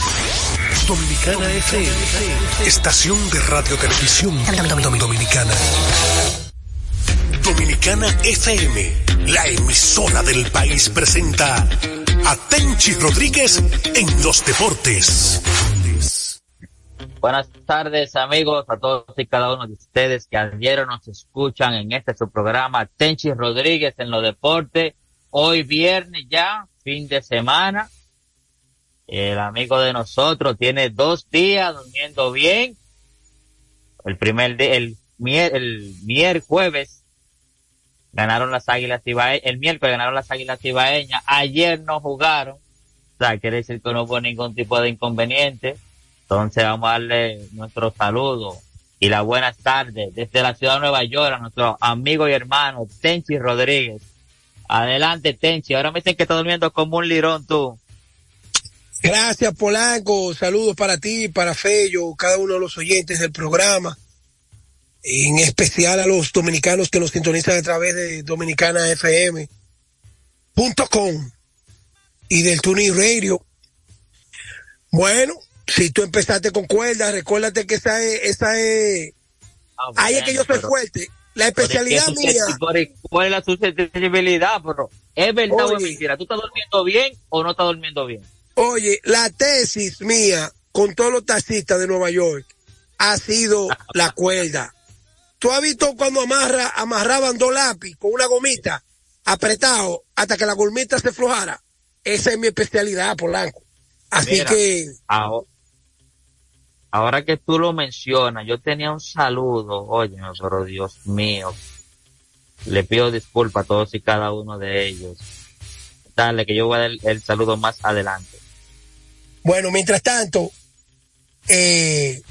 Dominicana FM, estación de radio televisión dominicana. Dominicana FM, la emisora del país presenta a Tenchi Rodríguez en los deportes. Buenas tardes amigos a todos y cada uno de ustedes que ayer nos escuchan en este su programa Tenchi Rodríguez en los deportes. Hoy viernes ya, fin de semana. El amigo de nosotros tiene dos días durmiendo bien. El primer día, el, mier, el miércoles ganaron las Águilas Ibaeñas, el miércoles ganaron las Águilas Ibaeñas, ayer no jugaron, o sea, quiere decir que no hubo ningún tipo de inconveniente. Entonces vamos a darle nuestro saludo y las buenas tardes desde la ciudad de Nueva York a nuestro amigo y hermano Tenchi Rodríguez. Adelante Tenchi, ahora me dicen que está durmiendo como un lirón tú. Gracias Polanco, saludos para ti, para Fello, cada uno de los oyentes del programa, en especial a los dominicanos que nos sintonizan a través de dominicanafm.com y del Tuning Radio. Bueno, si tú empezaste con cuerdas, recuérdate que esa es, esa es, Ah, ahí es que yo soy pero- fuerte. La especialidad Pero es que mía. ¿Cuál es la susceptibilidad, bro? ¿Es verdad o es Oye. mentira? ¿Tú estás durmiendo bien o no estás durmiendo bien? Oye, la tesis mía con todos los taxistas de Nueva York ha sido la cuerda. ¿Tú has visto cuando amarra, amarraban dos lápiz con una gomita apretado hasta que la gomita se flojara? Esa es mi especialidad, Polanco. Así Mira, que, aho- Ahora que tú lo mencionas, yo tenía un saludo, oye, pero Dios mío, le pido disculpas a todos y cada uno de ellos. Dale, que yo voy a dar el, el saludo más adelante. Bueno, mientras tanto, eh,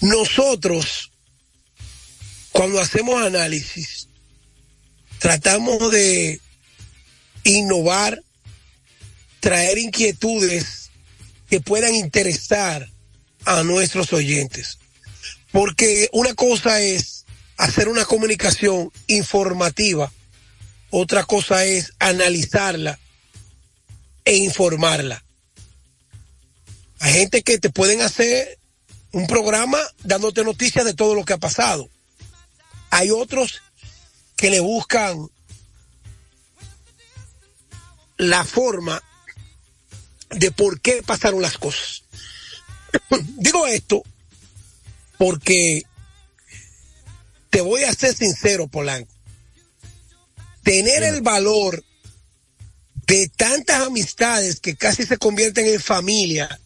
nosotros, cuando hacemos análisis, tratamos de innovar, traer inquietudes que puedan interesar a nuestros oyentes. Porque una cosa es hacer una comunicación informativa, otra cosa es analizarla e informarla. Hay gente que te pueden hacer un programa dándote noticias de todo lo que ha pasado. Hay otros que le buscan la forma de por qué pasaron las cosas. *coughs* Digo esto porque te voy a ser sincero, Polanco. Tener el valor de tantas amistades que casi se convierten en familia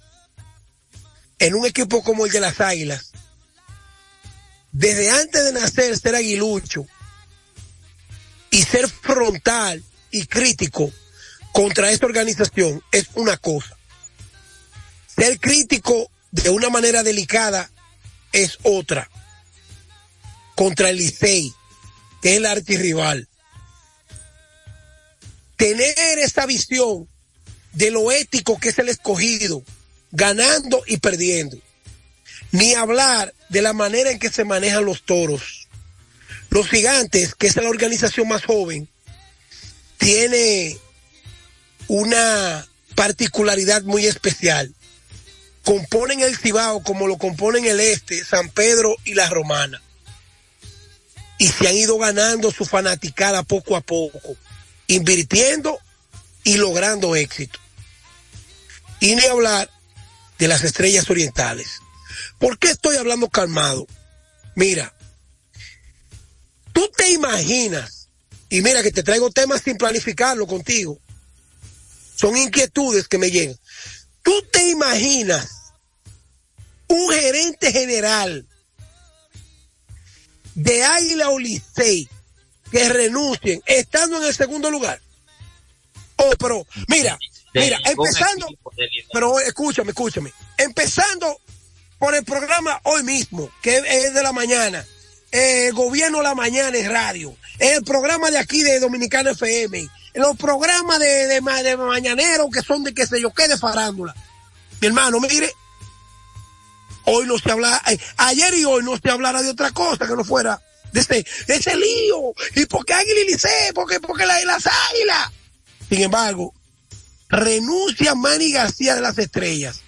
en un equipo como el de las Águilas, desde antes de nacer ser aguilucho y ser frontal y crítico contra esta organización es una cosa. Ser crítico de una manera delicada es otra. Contra el Licey, que es el archirrival. Tener esa visión de lo ético que es el escogido, ganando y perdiendo. Ni hablar de la manera en que se manejan los toros. Los gigantes, que es la organización más joven, tiene una particularidad muy especial. Componen el Cibao como lo componen el Este, San Pedro y la Romana. Y se han ido ganando su fanaticada poco a poco, invirtiendo y logrando éxito. Y ni hablar de las estrellas orientales. ¿Por qué estoy hablando calmado? Mira, tú te imaginas, y mira que te traigo temas sin planificarlo contigo, son inquietudes que me llegan. Tú te imaginas un gerente general de Águila o que renuncien estando en el segundo lugar. Oh, pero mira, mira, empezando, pero escúchame, escúchame, empezando por el programa hoy mismo, que es de la mañana, el gobierno la mañana es radio, el programa de aquí de Dominicana FM, los programas de, de, de mañanero que son de qué sé yo qué de farándula. Mi hermano, mire, hoy no se habla, eh, ayer y hoy no se hablara de otra cosa que no fuera de ese, de ese lío. ¿Y por qué Águila y Licey? ¿Por qué, por qué la- las águilas? Sin embargo, renuncia Manny García de las Estrellas.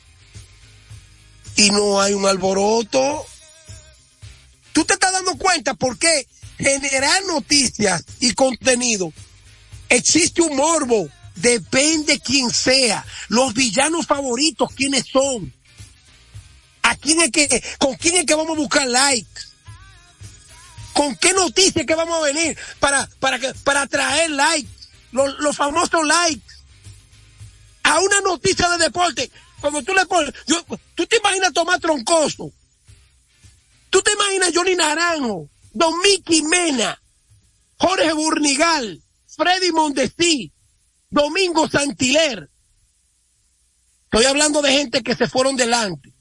Y no hay un alboroto. Tú te estás dando cuenta por qué generar noticias y contenido existe un morbo. Depende quién sea. Los villanos favoritos, quiénes son. ¿A quién es que, con quién es que vamos a buscar likes? ¿Con qué noticias que vamos a venir para, para, para traer likes? Los, los famosos likes. A una noticia de deporte. Cuando tú le pones, yo, tú te imaginas Tomás Troncoso. Tú te imaginas Johnny Naranjo, Don Mickey Mena, Jorge Burnigal, Freddy Mondesí, Domingo Santiler. Estoy hablando de gente que se fueron delante.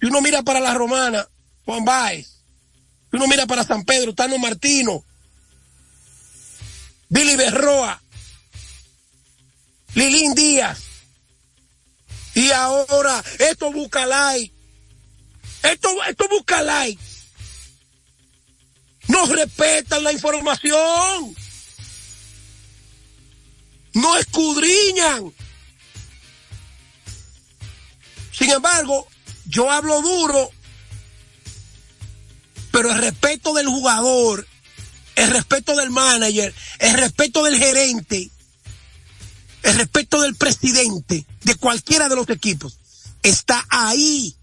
Si uno mira para la Romana, Juan Baez. Si uno mira para San Pedro, Tano Martino, Billy Berroa, Lilín Díaz. Y ahora, esto busca like. Esto, esto busca like. No respetan la información. No escudriñan. Sin embargo, yo hablo duro, pero el respeto del jugador, el respeto del manager, el respeto del gerente, el respeto del presidente de cualquiera de los equipos está ahí.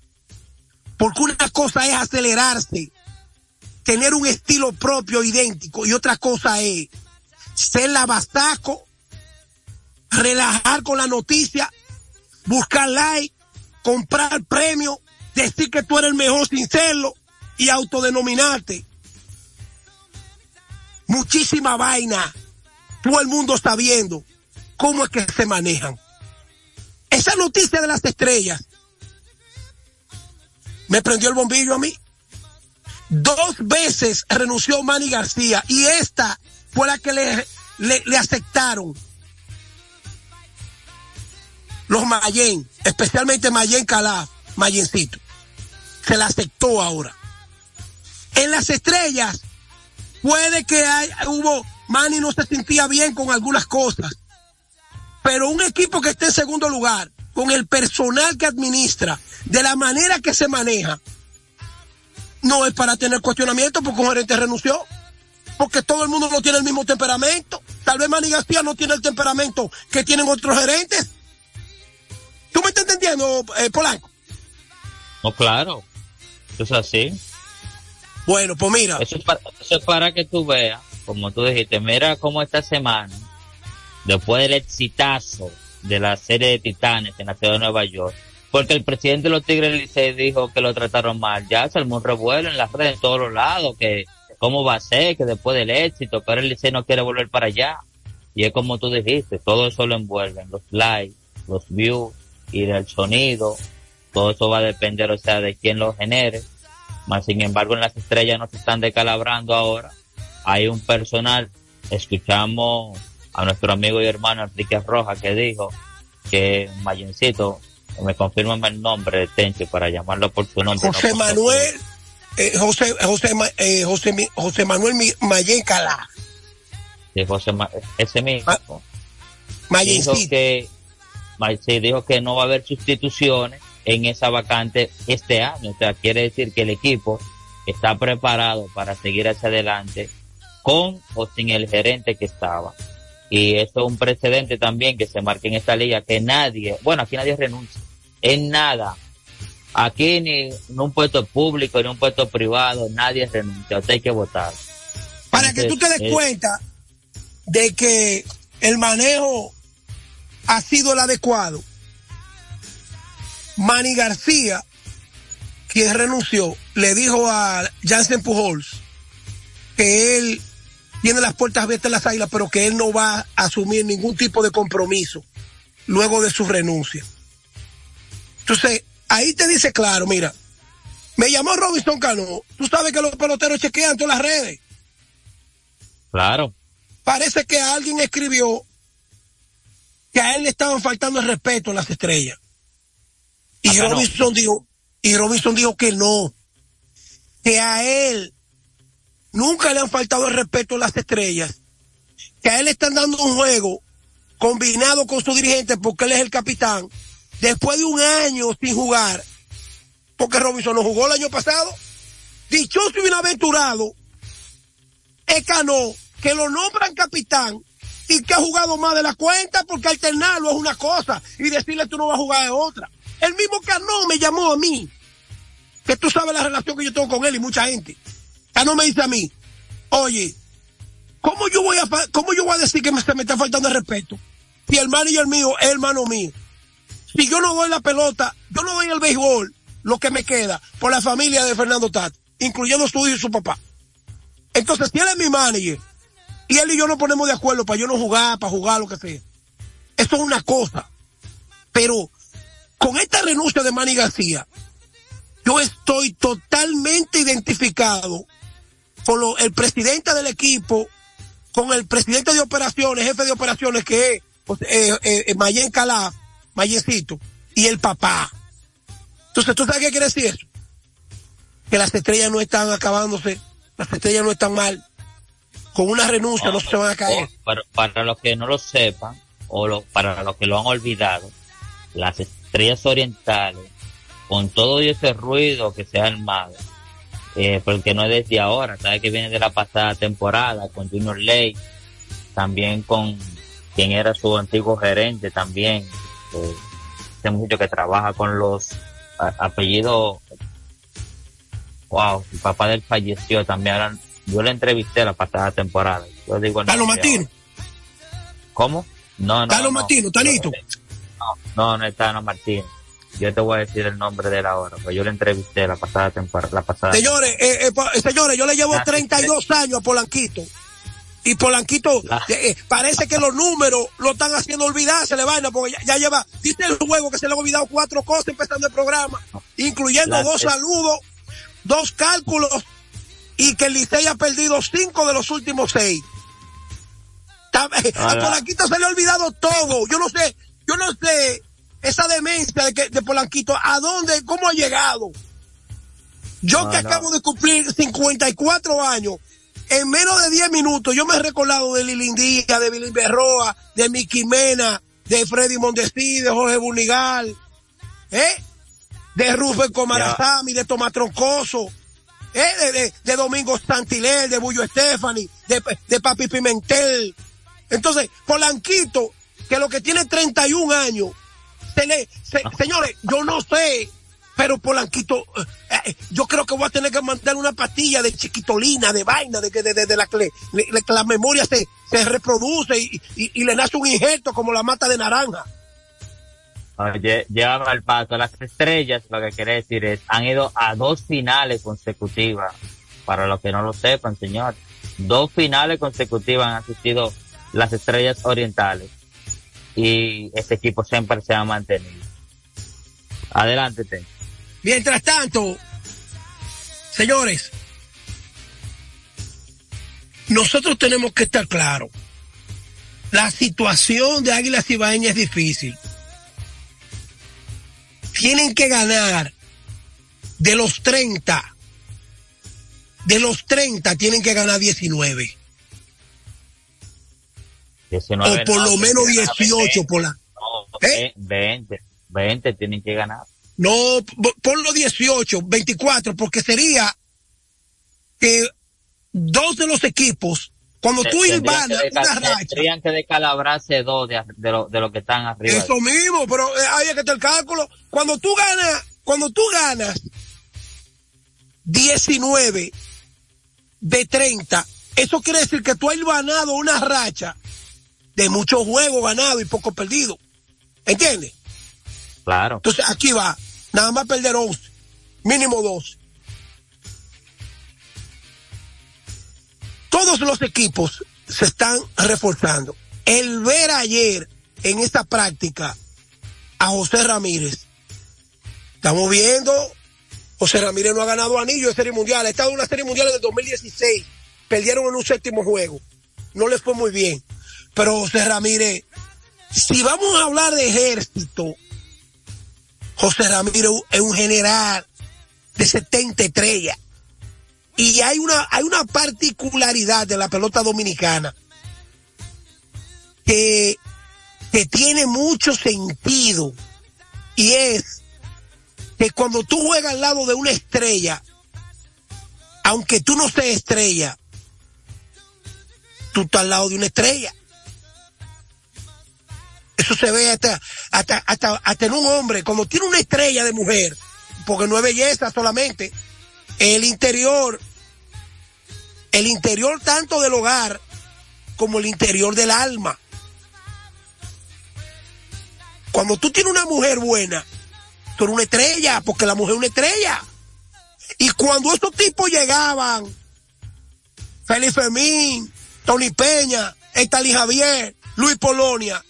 Porque una cosa es acelerarse, tener un estilo propio idéntico y otra cosa es ser lavastaco, relajar con la noticia, buscar like, comprar premio, decir que tú eres el mejor sin serlo y autodenominarte. Muchísima vaina. Todo el mundo está viendo cómo es que se manejan. Esa noticia de las estrellas me prendió el bombillo a mí. Dos veces renunció Manny García y esta fue la que le, le, aceptaron los Mayen, especialmente Mayen Calaf, Mayencito. Se la aceptó ahora. En las estrellas, puede que hubo, Manny no se sentía bien con algunas cosas, pero un equipo que esté en segundo lugar, con el personal que administra, de la manera que se maneja, no es para tener cuestionamiento porque un gerente renunció. Porque todo el mundo no tiene el mismo temperamento. Tal vez Manny García no tiene el temperamento que tienen otros gerentes. ¿Tú me estás entendiendo, eh, Polanco? No, claro. Eso es así. Bueno, pues mira. Eso es, para, eso es para que tú veas, como tú dijiste, mira cómo esta semana, después del exitazo de la serie de Titanes en la ciudad de Nueva York, porque el presidente de los Tigres Licey dijo que lo trataron mal, ya se armó un en las redes en todos los lados, que cómo va a ser, que después del éxito, ahora el Licey no quiere volver para allá. Y es como tú dijiste, todo eso lo envuelven, los likes, los views y del sonido, todo eso va a depender, o sea, de quién lo genere. Más sin embargo, en las estrellas no se están decalabrando ahora. Hay un personal, escuchamos a nuestro amigo y hermano Enrique Rojas que dijo que Mayencito, me confirman el nombre de Tenchi para llamarlo por su nombre. José no Manuel, eh, José, José, Ma- eh, José, Manuel Mayen Calá. José Ma- ese mismo. dijo Mayencito. que, Ma- dijo que no va a haber sustituciones en esa vacante este año. O sea, quiere decir que el equipo está preparado para seguir hacia adelante con o sin el gerente que estaba. Y eso es un precedente también que se marca en esta liga, que nadie, bueno, aquí nadie renuncia. en nada. Aquí ni en un puesto público, ni en un puesto privado, nadie renuncia. Usted hay que votar. Para que tú te des cuenta de que el manejo ha sido el adecuado. Manny García, quien renunció, le dijo a Jansen Pujols que él tiene las puertas abiertas en las águilas, pero que él no va a asumir ningún tipo de compromiso luego de su renuncia. Entonces, ahí te dice claro, mira, me llamó Robinson Cano, tú sabes que los peloteros chequean todas las redes. Claro. Parece que alguien escribió que a él le estaban faltando el respeto a las estrellas. Y Acá no. Robinson dijo, y Robinson dijo que no, que a él nunca le han faltado el respeto a las estrellas, que a él le están dando un juego combinado con su dirigente porque él es el capitán, después de un año sin jugar, porque Robinson no jugó el año pasado, dichoso y bienaventurado, es Cano, que lo nombran capitán y que ha jugado más de la cuenta porque alternarlo es una cosa y decirle tú no vas a jugar es otra. El mismo Cano me llamó a mí, que tú sabes la relación que yo tengo con él y mucha gente. Cano me dice a mí, oye, ¿cómo yo voy a, cómo yo voy a decir que me, me está faltando el respeto? Si el manager mío es hermano mío. Si yo no doy la pelota, yo no doy el béisbol, lo que me queda, por la familia de Fernando Tat, incluyendo su hijo y su papá. Entonces, si él es mi manager, y él y yo nos ponemos de acuerdo para yo no jugar, para jugar, lo que sea. Esto es una cosa. Pero con esta renuncia de Manny García, yo estoy totalmente identificado con lo- el presidente del equipo, con el presidente de operaciones, jefe de operaciones que es pues, eh, eh, eh, Mayen Calaf, Mayencito, y el papá. Entonces, ¿tú sabes qué quiere decir eso? Que las estrellas no están acabándose, las estrellas no están mal. Con una renuncia no se van a caer. Para, para los que no lo sepan, o lo- para los que lo han olvidado, las estrellas orientales, con todo ese ruido que se ha armado, eh, porque no es desde ahora, sabe que viene de la pasada temporada, con Junior Ley, también con quien era su antiguo gerente también, eh, este muchacho que trabaja con los apellidos, wow, el papá del falleció también, ahora, yo le entrevisté la pasada temporada, yo digo nombre Martino, ¿Cómo? No, no. Carlos no. Martino, Tanito. No, no es Tano Martín. Yo te voy a decir el nombre de él ahora, pues yo le entrevisté la pasada temporada, la pasada. Señores, eh, eh, señores, yo le llevo Ah, 32 años a Polanquito. Y Polanquito, eh, eh, parece que los números lo están haciendo olvidarse le vaina, porque ya, ya lleva, dice el juego que se le han olvidado cuatro cosas empezando el programa, incluyendo La- dos saludos, dos cálculos, y que el Licey ha perdido cinco de los últimos seis. Eh, A Polanquito se le ha olvidado todo. Yo no sé, yo no sé esa demencia de, que, de Polanquito, ¿a dónde, cómo ha llegado? Yo No, que no. acabo de cumplir 54 años, en menos de 10 minutos, yo me he recordado de Lilindía, de Billy Berroa, de Miki Mena, de Freddy Mondesí, de Jorge Bunigal, ¿eh? De Rufén Comarazami, de Tomás Troncoso, ¿eh? De, de- de Domingo Santilel, de Bullo Estefani, de, de Papi Pimentel. Entonces, Polanquito, que lo que tiene 31 años, le, se- señores, yo no sé, pero Polanquito, eh, eh, yo creo que voy a tener que mandar una pastilla de chiquitolina, de vaina, de que de, de- de la que le- le- la memoria se, se reproduce y, y- y le nace un injerto como la mata de naranja. Oye, llevan al paso. Las estrellas, lo que quiere decir es, han ido a dos finales consecutivas. Para los que no lo sepan, señor. Dos finales consecutivas han asistido las estrellas orientales. Y este equipo siempre se ha mantenido. Adelante. Mientras tanto, señores, nosotros tenemos que estar claros. La situación de Águilas Ibaeñas es difícil. Tienen que ganar de los 30. De los 30 tienen que ganar 19. 19, o por no, lo menos que ganar 18 por la... No, ve- 20. 20 tienen que ganar. No, po- ponlo 18, 24, porque sería que dos de los equipos Cuando tú que una racha, Tendrían que descalabrarse dos de, de lo, de lo que están arriba. eso mismo, pero eh, ahí es que está el cálculo. Cuando tú ganas, cuando tú ganas 19 de 30, eso quiere decir que tú has ganado una racha de muchos juegos ganados y pocos perdidos. ¿Entiendes? Claro. Entonces aquí va, nada más perder 11, mínimo 12. Todos los equipos se están reforzando. El ver ayer en esta práctica a José Ramírez, estamos viendo, José Ramírez no ha ganado anillo de serie mundial, ha estado en una serie mundial en el 2016, perdieron en un séptimo juego, no les fue muy bien. Pero José Ramírez, si vamos a hablar de ejército, José Ramírez es un general de 70 estrellas. Y hay una, hay una particularidad de la pelota dominicana que, que tiene mucho sentido. Y es que cuando tú juegas al lado de una estrella, aunque tú no seas estrella, tú estás al lado de una estrella. Eso se ve hasta, hasta, hasta, hasta en un hombre, cuando tiene una estrella de mujer, porque no es belleza solamente, el interior, el interior tanto del hogar como el interior del alma. Cuando tú tienes una mujer buena, tú eres una estrella, porque la mujer es una estrella. Y cuando estos tipos llegaban, Félix Fermín, Tony Peña, Estalí Javier, Luis Polonia,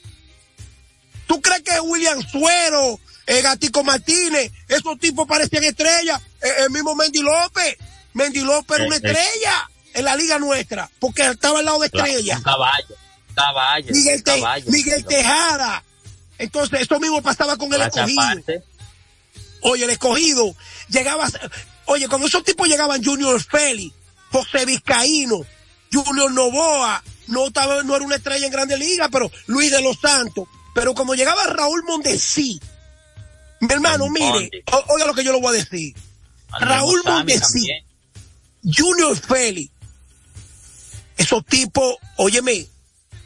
¿tú crees que William Suero, eh, Gatico Martínez, esos tipos parecían estrellas? Eh, el mismo Mendy López, Mendy López era una Eh, estrella en la liga nuestra, porque estaba al lado de estrella. Caballo. Caballo. Miguel, Te- caballo. Miguel Tejada. Entonces, eso mismo pasaba con el escogido. Oye, el escogido llegaba, oye, cuando esos tipos llegaban Junior Félix, José Vizcaíno, Junior Novoa, no estaba, no era una estrella en Grande Liga, pero Luis de los Santos, pero como llegaba Raúl Mondesí, mi hermano, mire, o- oiga lo que yo le voy a decir. Raúl Mondesí. Junior Félix, esos tipos, óyeme,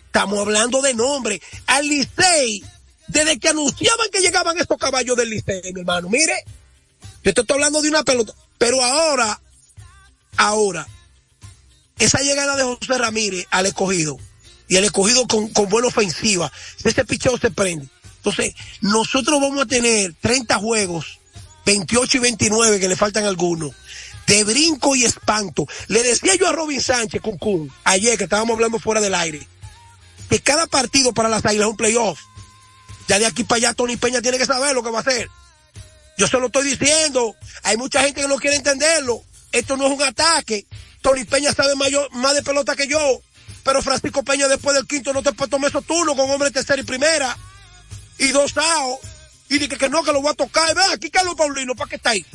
estamos hablando de nombre. Al Licey, desde que anunciaban que llegaban estos caballos del Licey, mi hermano, mire, yo te estoy hablando de una pelota, pero ahora, ahora, esa llegada de José Ramírez al escogido, y el escogido con, con buena ofensiva, ese picheo se prende. Entonces, nosotros vamos a tener 30 juegos, 28 y 29, que le faltan algunos, de brinco y espanto. Le decía yo a Robin Sánchez, Cuncún, ayer que estábamos hablando fuera del aire, que cada partido para las águilas es un playoff. Ya de aquí para allá Tony Peña tiene que saber lo que va a hacer. Yo se lo estoy diciendo. Hay mucha gente que no quiere entenderlo. Esto no es un ataque. Tony Peña sabe mayor, más de pelota que yo. Pero Francisco Peña después del quinto no te puede tomar esos turnos con hombre tercera y primera. Y dos AO. Y dije que no, que lo voy a tocar. Ven aquí, Carlos Paulino, ¿para qué está ahí?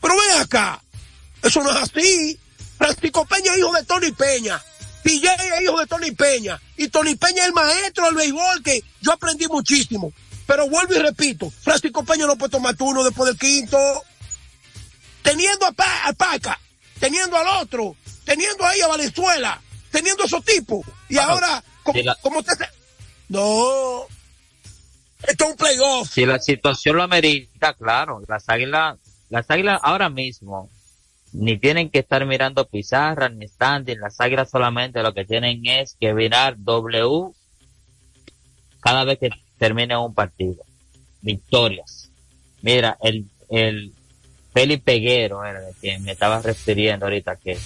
Pero ven acá. Eso no es así. Francisco Peña es hijo de Tony Peña. TJ es hijo de Tony Peña. Y Tony Peña es el maestro del béisbol que yo aprendí muchísimo. Pero vuelvo y repito, Francisco Peña no puede tomar turno después del quinto. Teniendo a, Pa- a Paca, teniendo al otro, teniendo ahí a Valenzuela, teniendo esos tipos. Y ahora, ¿cómo, cómo usted No. Esto es un playoff. Si la situación lo amerita, claro, las águilas, las águilas ahora mismo ni tienen que estar mirando pizarra ni standing, las águilas solamente lo que tienen es que mirar W cada vez que termine un partido. Victorias. Mira, el, el Felipe Peguero era de quien me estaba refiriendo ahorita, que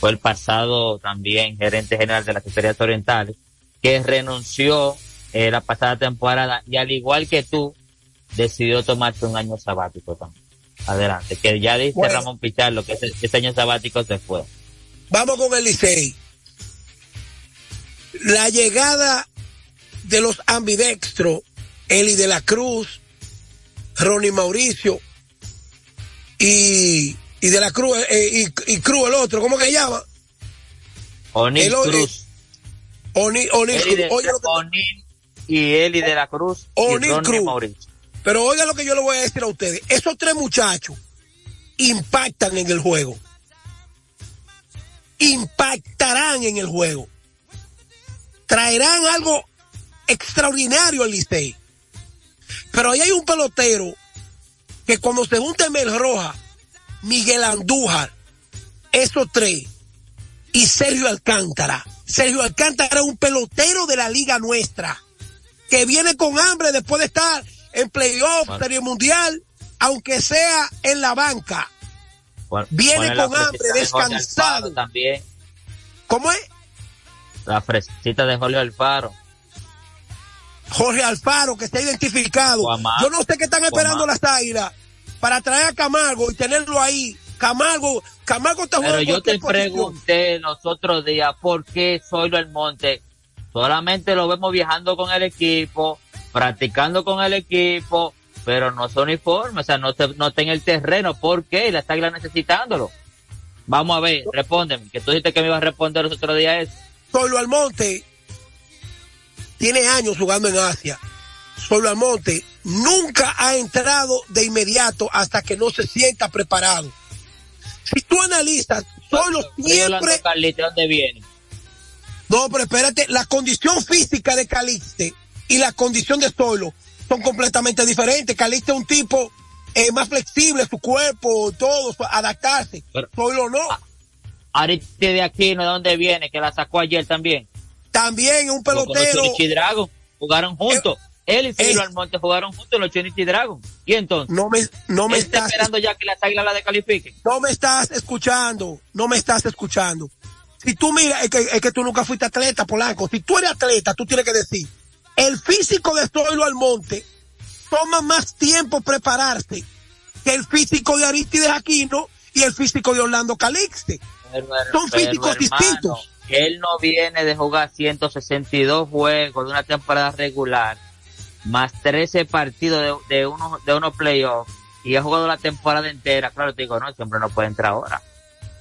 fue el pasado también gerente general de las Estrellas Orientales, que renunció eh, la pasada temporada y al igual que tú, decidió tomarse un año sabático también. Adelante, que ya dice Bueno. Ramón Pichardo que ese, ese año sabático se fue. Vamos con el Licey. La llegada de los ambidextros, Eli de la Cruz, Ronnie Mauricio y, y de la Cruz, eh, y, y Cruz el otro, ¿cómo que se llama? O'Neill El o- Cruz. Oni, Oni Eli Cruz. Oiga lo que- y Eli de la Cruz y O'Neill Ronnie Cruz. Mauricio. Pero oiga lo que yo le voy a decir a ustedes. Esos tres muchachos impactan en el juego. Impactarán en el juego. traerán algo extraordinario al Licey. Pero ahí hay un pelotero que cuando se junte Mel Roja, Miguel Andújar, esos tres, y Sergio Alcántara. Sergio Alcántara es un pelotero de la liga nuestra, que viene con hambre después de estar en playoff, serie mundial, aunque sea en la banca. Viene con hambre, Jorge descansado. También, ¿Cómo es? la fresita de Julio Alfaro. Jorge Alfaro, que está identificado. Guamá. Yo no sé qué están esperando Guamá. las águilas para traer a Camargo y tenerlo ahí. Camargo, Camargo está Pero jugando yo te cualquier posición. pregunté los otros días por qué Zoilo Almonte solamente lo vemos viajando con el equipo, practicando con el equipo, pero no son uniforme, o sea, no, te- no está en el terreno. ¿Por qué? La águilas necesitándolo. Vamos a ver, respóndeme, que tú dijiste que me ibas a responder los otros días eso. Solo Almonte tiene años jugando en Asia. Solo Almonte nunca ha entrado de inmediato hasta que no se sienta preparado. Si tú analizas, Solo hablando siempre ¿de dónde viene? No, pero espérate, la condición física de Calixte y la condición de Solo son completamente diferentes. Calixte es un tipo eh, más flexible, su cuerpo, todo, adaptarse. Solo no. Ahorita de aquí, ¿no? ¿De dónde viene? Que la sacó ayer también. También un pelotero. Jugaron juntos. Él y Filo Almonte jugaron juntos en los Chunichi Dragon. ¿Y entonces? No me, no me estás- esperando ya que las águilas la descalifiquen. No me estás escuchando, no me estás escuchando. Si tú miras, es que, es que tú nunca fuiste atleta, Polanco. Si tú eres atleta, tú tienes que decir, el físico de Zoilo Almonte toma más tiempo prepararse que el físico de Aristides Aquino y el físico de Orlando Calixte. Pero, Son pero, físicos hermano, distintos. Él no viene de jugar 162 juegos de una temporada regular, más 13 partidos de, de uno de unos playoffs, y ha jugado la temporada entera. Claro, te digo, no, siempre no puede entrar ahora.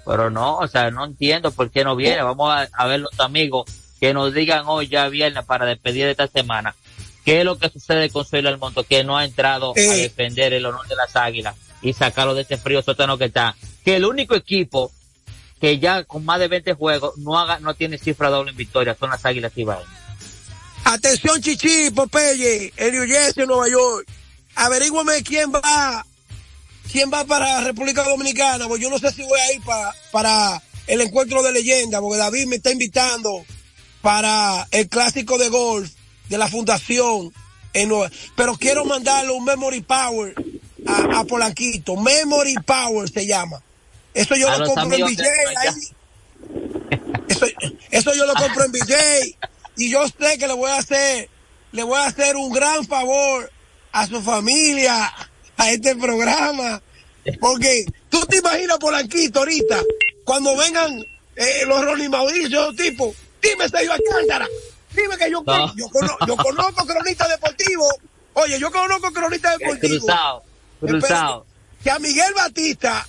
Pero no, o sea, no entiendo por qué no viene. Vamos a, a ver los amigos que nos digan hoy ya viernes para despedir de esta semana. ¿Qué es lo que sucede con Soylo Almonte? Que no ha entrado a Eh. defender el honor de las águilas y sacarlo de ese frío sótano que está. Que el único equipo que ya con más de 20 juegos no haga, no tiene cifra doble en victoria, son las águilas Ibaeñas. Atención, Chichi, Popeye, en New Jersey, Nueva York. Averígüame quién va, quién va para República Dominicana, porque yo no sé si voy a ir para, para el encuentro de leyenda, porque David me está invitando para el clásico de golf de la fundación en Nueva Pero quiero mandarle un Memory Power a, a Polanquito. Memory Power se llama. Eso yo A lo compro en BJ. Eso, eso yo lo compro en BJ. Y yo sé que le voy a hacer, le voy a hacer un gran favor a su familia, a este programa. Porque tú te imaginas Polanquito ahorita, cuando vengan eh, los Ronnie Mauricio, tipo, dime Sergio Alcántara, dime que yo, No. yo, cono- yo conozco cronistas deportivos. Oye, yo conozco cronistas deportivos. Cruzado, cruzado. Que a Miguel Batista,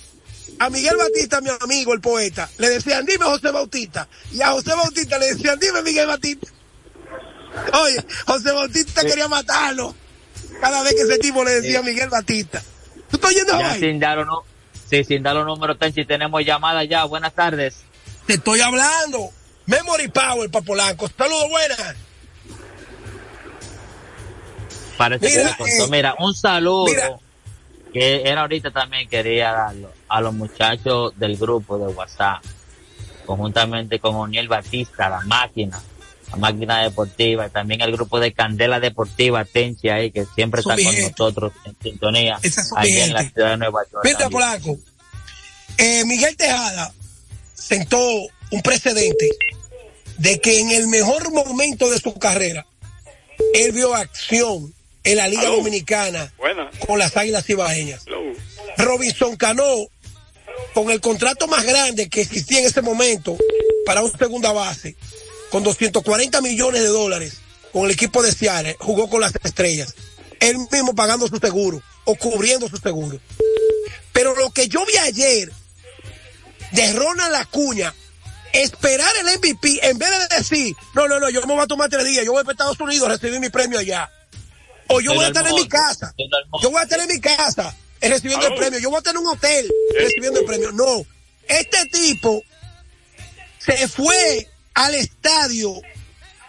a Miguel Batista, mi amigo, el poeta, le decían, dime José Bautista. Y a José Bautista le decían, dime Miguel Batista. Oye, José Bautista quería matarlo. Cada vez que ese tipo le decía Miguel Batista. ¿Tú estás oyendo Ya sin dar sí, sin dar los números, Tenchi, tenemos llamada ya. Buenas tardes. Te estoy hablando. Memory Power para Polanco. Saludos buenas. Parece que Mira, se cortó. eh, Mira, un saludo mira. que era ahorita también quería darlo a los muchachos del grupo de WhatsApp, conjuntamente con Oniel Batista, la máquina, la máquina deportiva, y también el grupo de Candela Deportiva, Tenchi ahí, que siempre Son está con gente. nosotros en sintonía, allí en la ciudad de Nueva York. Mira. Polanco. eh, Miguel Tejada sentó un precedente de que en el mejor momento de su carrera, él vio acción en la Liga. Dominicana Buena. con las Águilas Ibaeñas. Hello. Robinson Cano, con el contrato más grande que existía en ese momento para un segunda base, con 240 millones de dólares, con el equipo de Seattle, jugó con las estrellas. Él mismo pagando su seguro o cubriendo su seguro. Pero lo que yo vi ayer de Ronald Acuña, esperar el MVP en vez de decir, no, no, no, yo me voy a tomar tres días, yo voy para Estados Unidos a recibir mi premio allá. O yo voy a estar en mi casa. Yo voy a estar en mi casa eh, recibiendo el premio. Yo voy a estar en un hotel recibiendo el premio. No. Este tipo se fue al estadio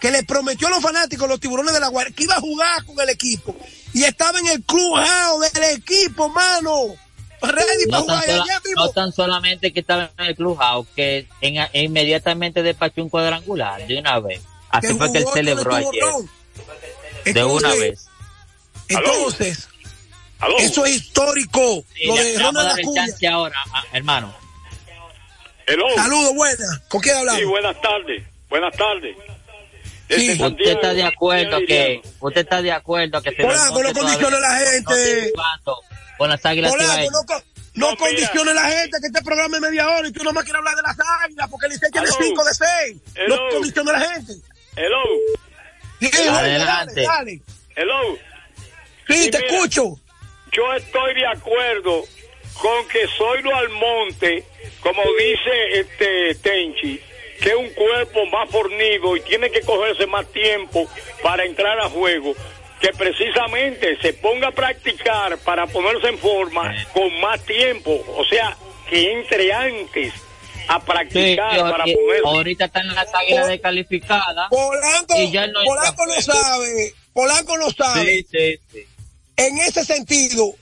que le prometió a los fanáticos, los tiburones de la Guardia, que iba a jugar con el equipo. Y estaba en el clubhouse del equipo, mano. Ready para No tan, jugar sola- no tan solamente que estaba en el clubhouse, que en- inmediatamente despachó un cuadrangular de una vez. Así Que fue que él celebró ayer. De una vez. Entonces, eso es histórico. Sí, lo le- de le vamos a Ronald dar el Acuña. chance ahora, hermano. Saludos, buenas. ¿Con quién hablamos? Sí, buenas tardes. Buenas tardes. Desde Usted Santiago, está de acuerdo que, usted está de acuerdo que Belmonte no condicione todavía la gente. no con las águilas no, condicione la gente que este programa es media hora y tú nomás quieres hablar de las águilas porque el Licey tiene Aló. 5 de 6. No condicione la gente. Hello. Sí, dale, Adelante. dale, dale. Hello. Sí, Y te mira, escucho. Yo estoy de acuerdo con que Zoilo Almonte, como dice este Tenchi, que es un cuerpo más fornido y tiene que cogerse más tiempo para entrar a juego, que precisamente se ponga a practicar para ponerse en forma con más tiempo, o sea, que entre antes a practicar para ponerse. ahorita están las águilas descalificadas. Polanco, y ya no hay Polanco no sabe. Polanco no sabe. Sí, sí, sí. En ese sentido,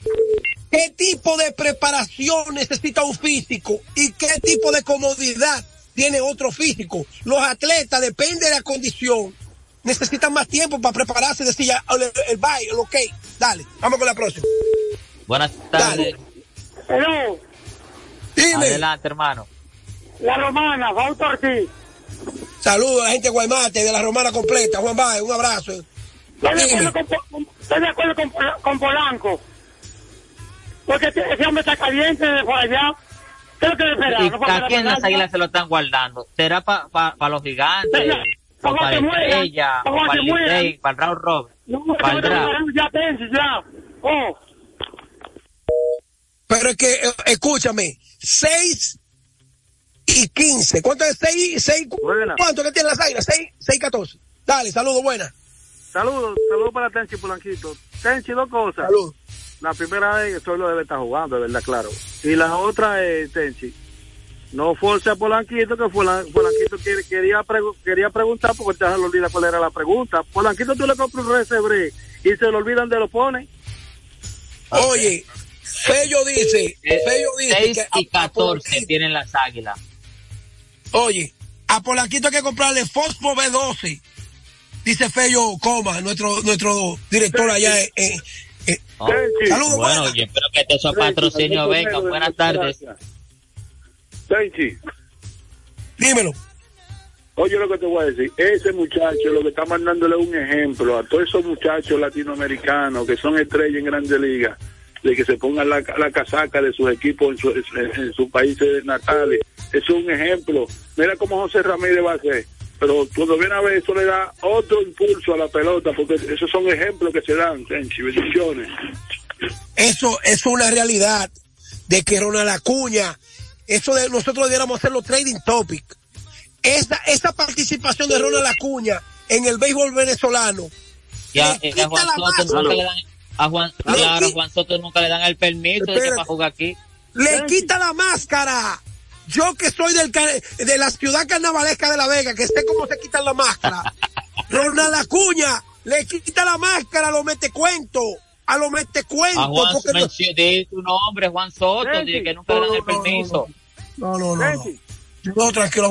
¿qué tipo de preparación necesita un físico y qué tipo de comodidad tiene otro físico? Los atletas, depende de la condición, necesitan más tiempo para prepararse. Decir, ya, el, el bye, el ok, dale, vamos con la próxima. Buenas tardes. Hello. Dime. Adelante, hermano. La romana, Fausto Ortiz. Saludos a la gente de Guaymate, de la romana completa. Juan Baez, un abrazo. Estoy de acuerdo con, estoy de acuerdo con, con Polanco. Porque ese hombre está caliente de por allá. ¿Qué es lo que le espera? ¿Y No a quién las águilas se lo están guardando? ¿Será para los gigantes? Venga, ¿O para mueran, Estrella? para ¿O que para el. Licey? ¿Para el Raúl Robert? No, ¿Para el draft? ya, Tenchi, ya. Oh. Pero es que, eh, escúchame, 6 y 15. ¿Cuánto es 6? 6 ¿Cuánto que tiene las águilas? 6, 6 14. Dale, saludos, buena. Saludos, saludos para Tenchi Polanquito. Tenchi, dos cosas. La primera es que Solo debe estar jugando, de verdad, claro. Y la otra es, Tenchi, no force a Polanquito, que Polan- Polanquito quería, pregu- quería preguntar, porque ya se le olvida cuál era la pregunta. Polanquito, tú le compras un resebre y se le olvidan de lo pone. Oye, Fello dice, Fello dice 6 que y 14 tienen las águilas. Oye, a Polanquito hay que comprarle Fosfo B12. Dice Fello Coma, nuestro, nuestro director allá en- Oh, Saludos, bueno, buena. yo espero que esos patrocinios vengan. Buenas tardes. Tenchi, dímelo. Oye lo que te voy a decir, ese muchacho lo que está mandándole un ejemplo a todos esos muchachos latinoamericanos que son estrellas en grandes ligas, de que se pongan la, la casaca de sus equipos en, su- en- en sus países natales. Eso es un ejemplo. Mira cómo José Ramírez va a hacer. Pero cuando viene a ver, eso le da otro impulso a la pelota, porque esos son ejemplos que se dan, Tenchi, bendiciones. Eso es una realidad de que Ronald Acuña, eso de nosotros debiéramos hacer los trading topic. Esa, esa participación de Ronald Acuña en el béisbol venezolano. Y a, le y a Juan Soto nunca le dan, a Juan, claro, a Juan Soto nunca le dan el permiso de que para jugar aquí. Le quita la máscara. Yo que soy del, de la ciudad carnavalesca de La Vega, que sé cómo se quitan la máscara. *laughs* Ronald Acuña le quita la máscara a lo mete cuento. A lo mete cuento. A Juan porque no- di su nombre, Juan Soto, que nunca le dan el No, no, no, permiso. No, no, no. no. Yo tranquilo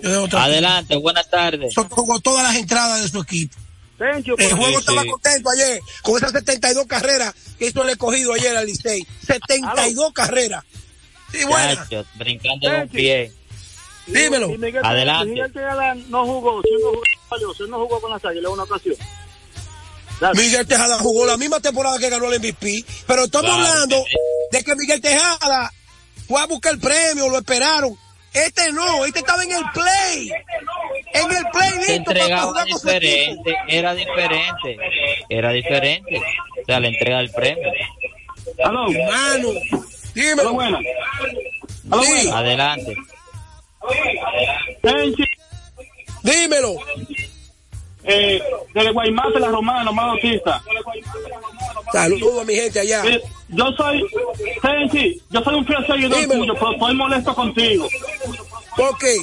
dejo tranquilo. Adelante, buenas tardes. Con todas las entradas de su equipo. El juego Sí, estaba sí. contento ayer con esas 72 carreras que hizo el escogido ayer al Licey. 72 carreras. Bueno. Brincando de un pie. Dímelo. Y Miguel, Adelante. Miguel Tejada no jugó, si no jugó, no jugó con las águilas una ocasión. Miguel Tejada jugó la misma temporada que ganó el MVP. Pero estamos hablando de que Miguel Tejada fue a buscar el premio, lo esperaron. Este no, este estaba en el play. En el play listo entregaba diferente, era diferente, era diferente. O sea, la entrega del premio. Aló. Mano, dímelo. Sí. Adelante. Tenchi. Dímelo. Eh, de Guaymate, la Romana, más Bautista. Saludos a mi gente allá. Eh, yo soy, Tenchi, yo soy un fiel seguidor Dímelo. tuyo, pero estoy molesto contigo. ¿Por qué?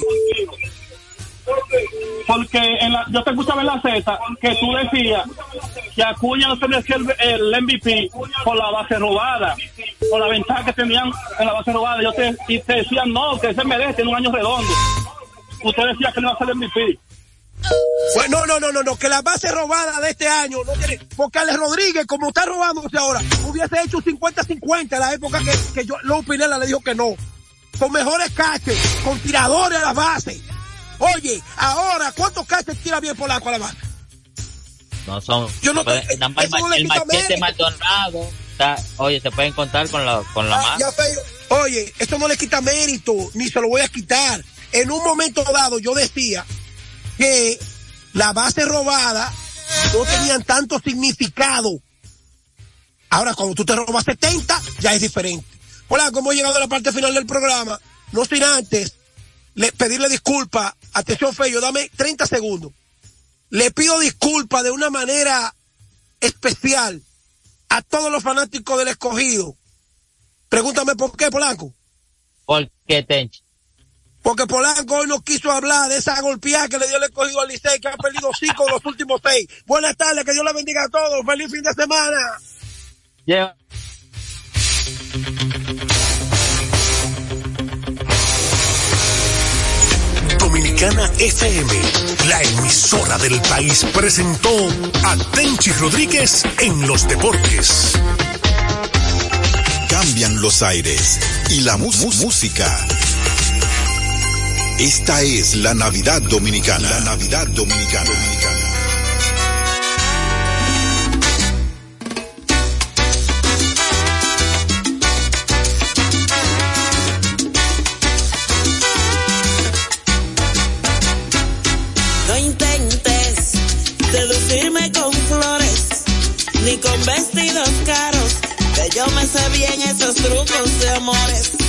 porque en la, yo te escuchaba en la Z que tú decías que Acuña no se merecía el, el MVP por la base robada, por la ventaja que tenían en la base robada. Yo te, y te decían no, que se merece en un año redondo. Usted decía que no iba a ser el MVP. Pues no, no, no, no, no, que la base robada de este año no tiene, porque Alex Rodríguez, como está robándose ahora, hubiese hecho un 50-50 en la época que, que yo, Lou Pinela le dijo que no. Con mejores caches, con tiradores a la base. Oye, ahora, ¿cuántos caches tira bien Polanco a la base? No son. Yo no te- el, el machete. Maldonado. Está- oye, se pueden contar con la, con la Ah, feo. Oye, esto no le quita mérito, ni se lo voy a quitar. En un momento dado yo decía que la base robada no tenían tanto significado. Ahora, cuando tú te robas 70, ya es diferente. Hola, como he llegado a la parte final del programa, no sin antes le- pedirle disculpas. Atención, Feyo, dame 30 segundos. Le pido disculpas de una manera especial a todos los fanáticos del escogido. Pregúntame por qué, Polanco. ¿Por qué, Tenchi? Porque Polanco hoy no quiso hablar de esa golpeada que le dio el escogido al Licey, que ha perdido *laughs* cinco de los últimos seis. Buenas tardes, que Dios le bendiga a todos. Feliz fin de semana. Lleva- Dominicana FM, la emisora del país, presentó a Tenchi Rodríguez en los deportes. Cambian los aires y la música. Esta es la Navidad Dominicana. La Navidad Dominicana. Amores.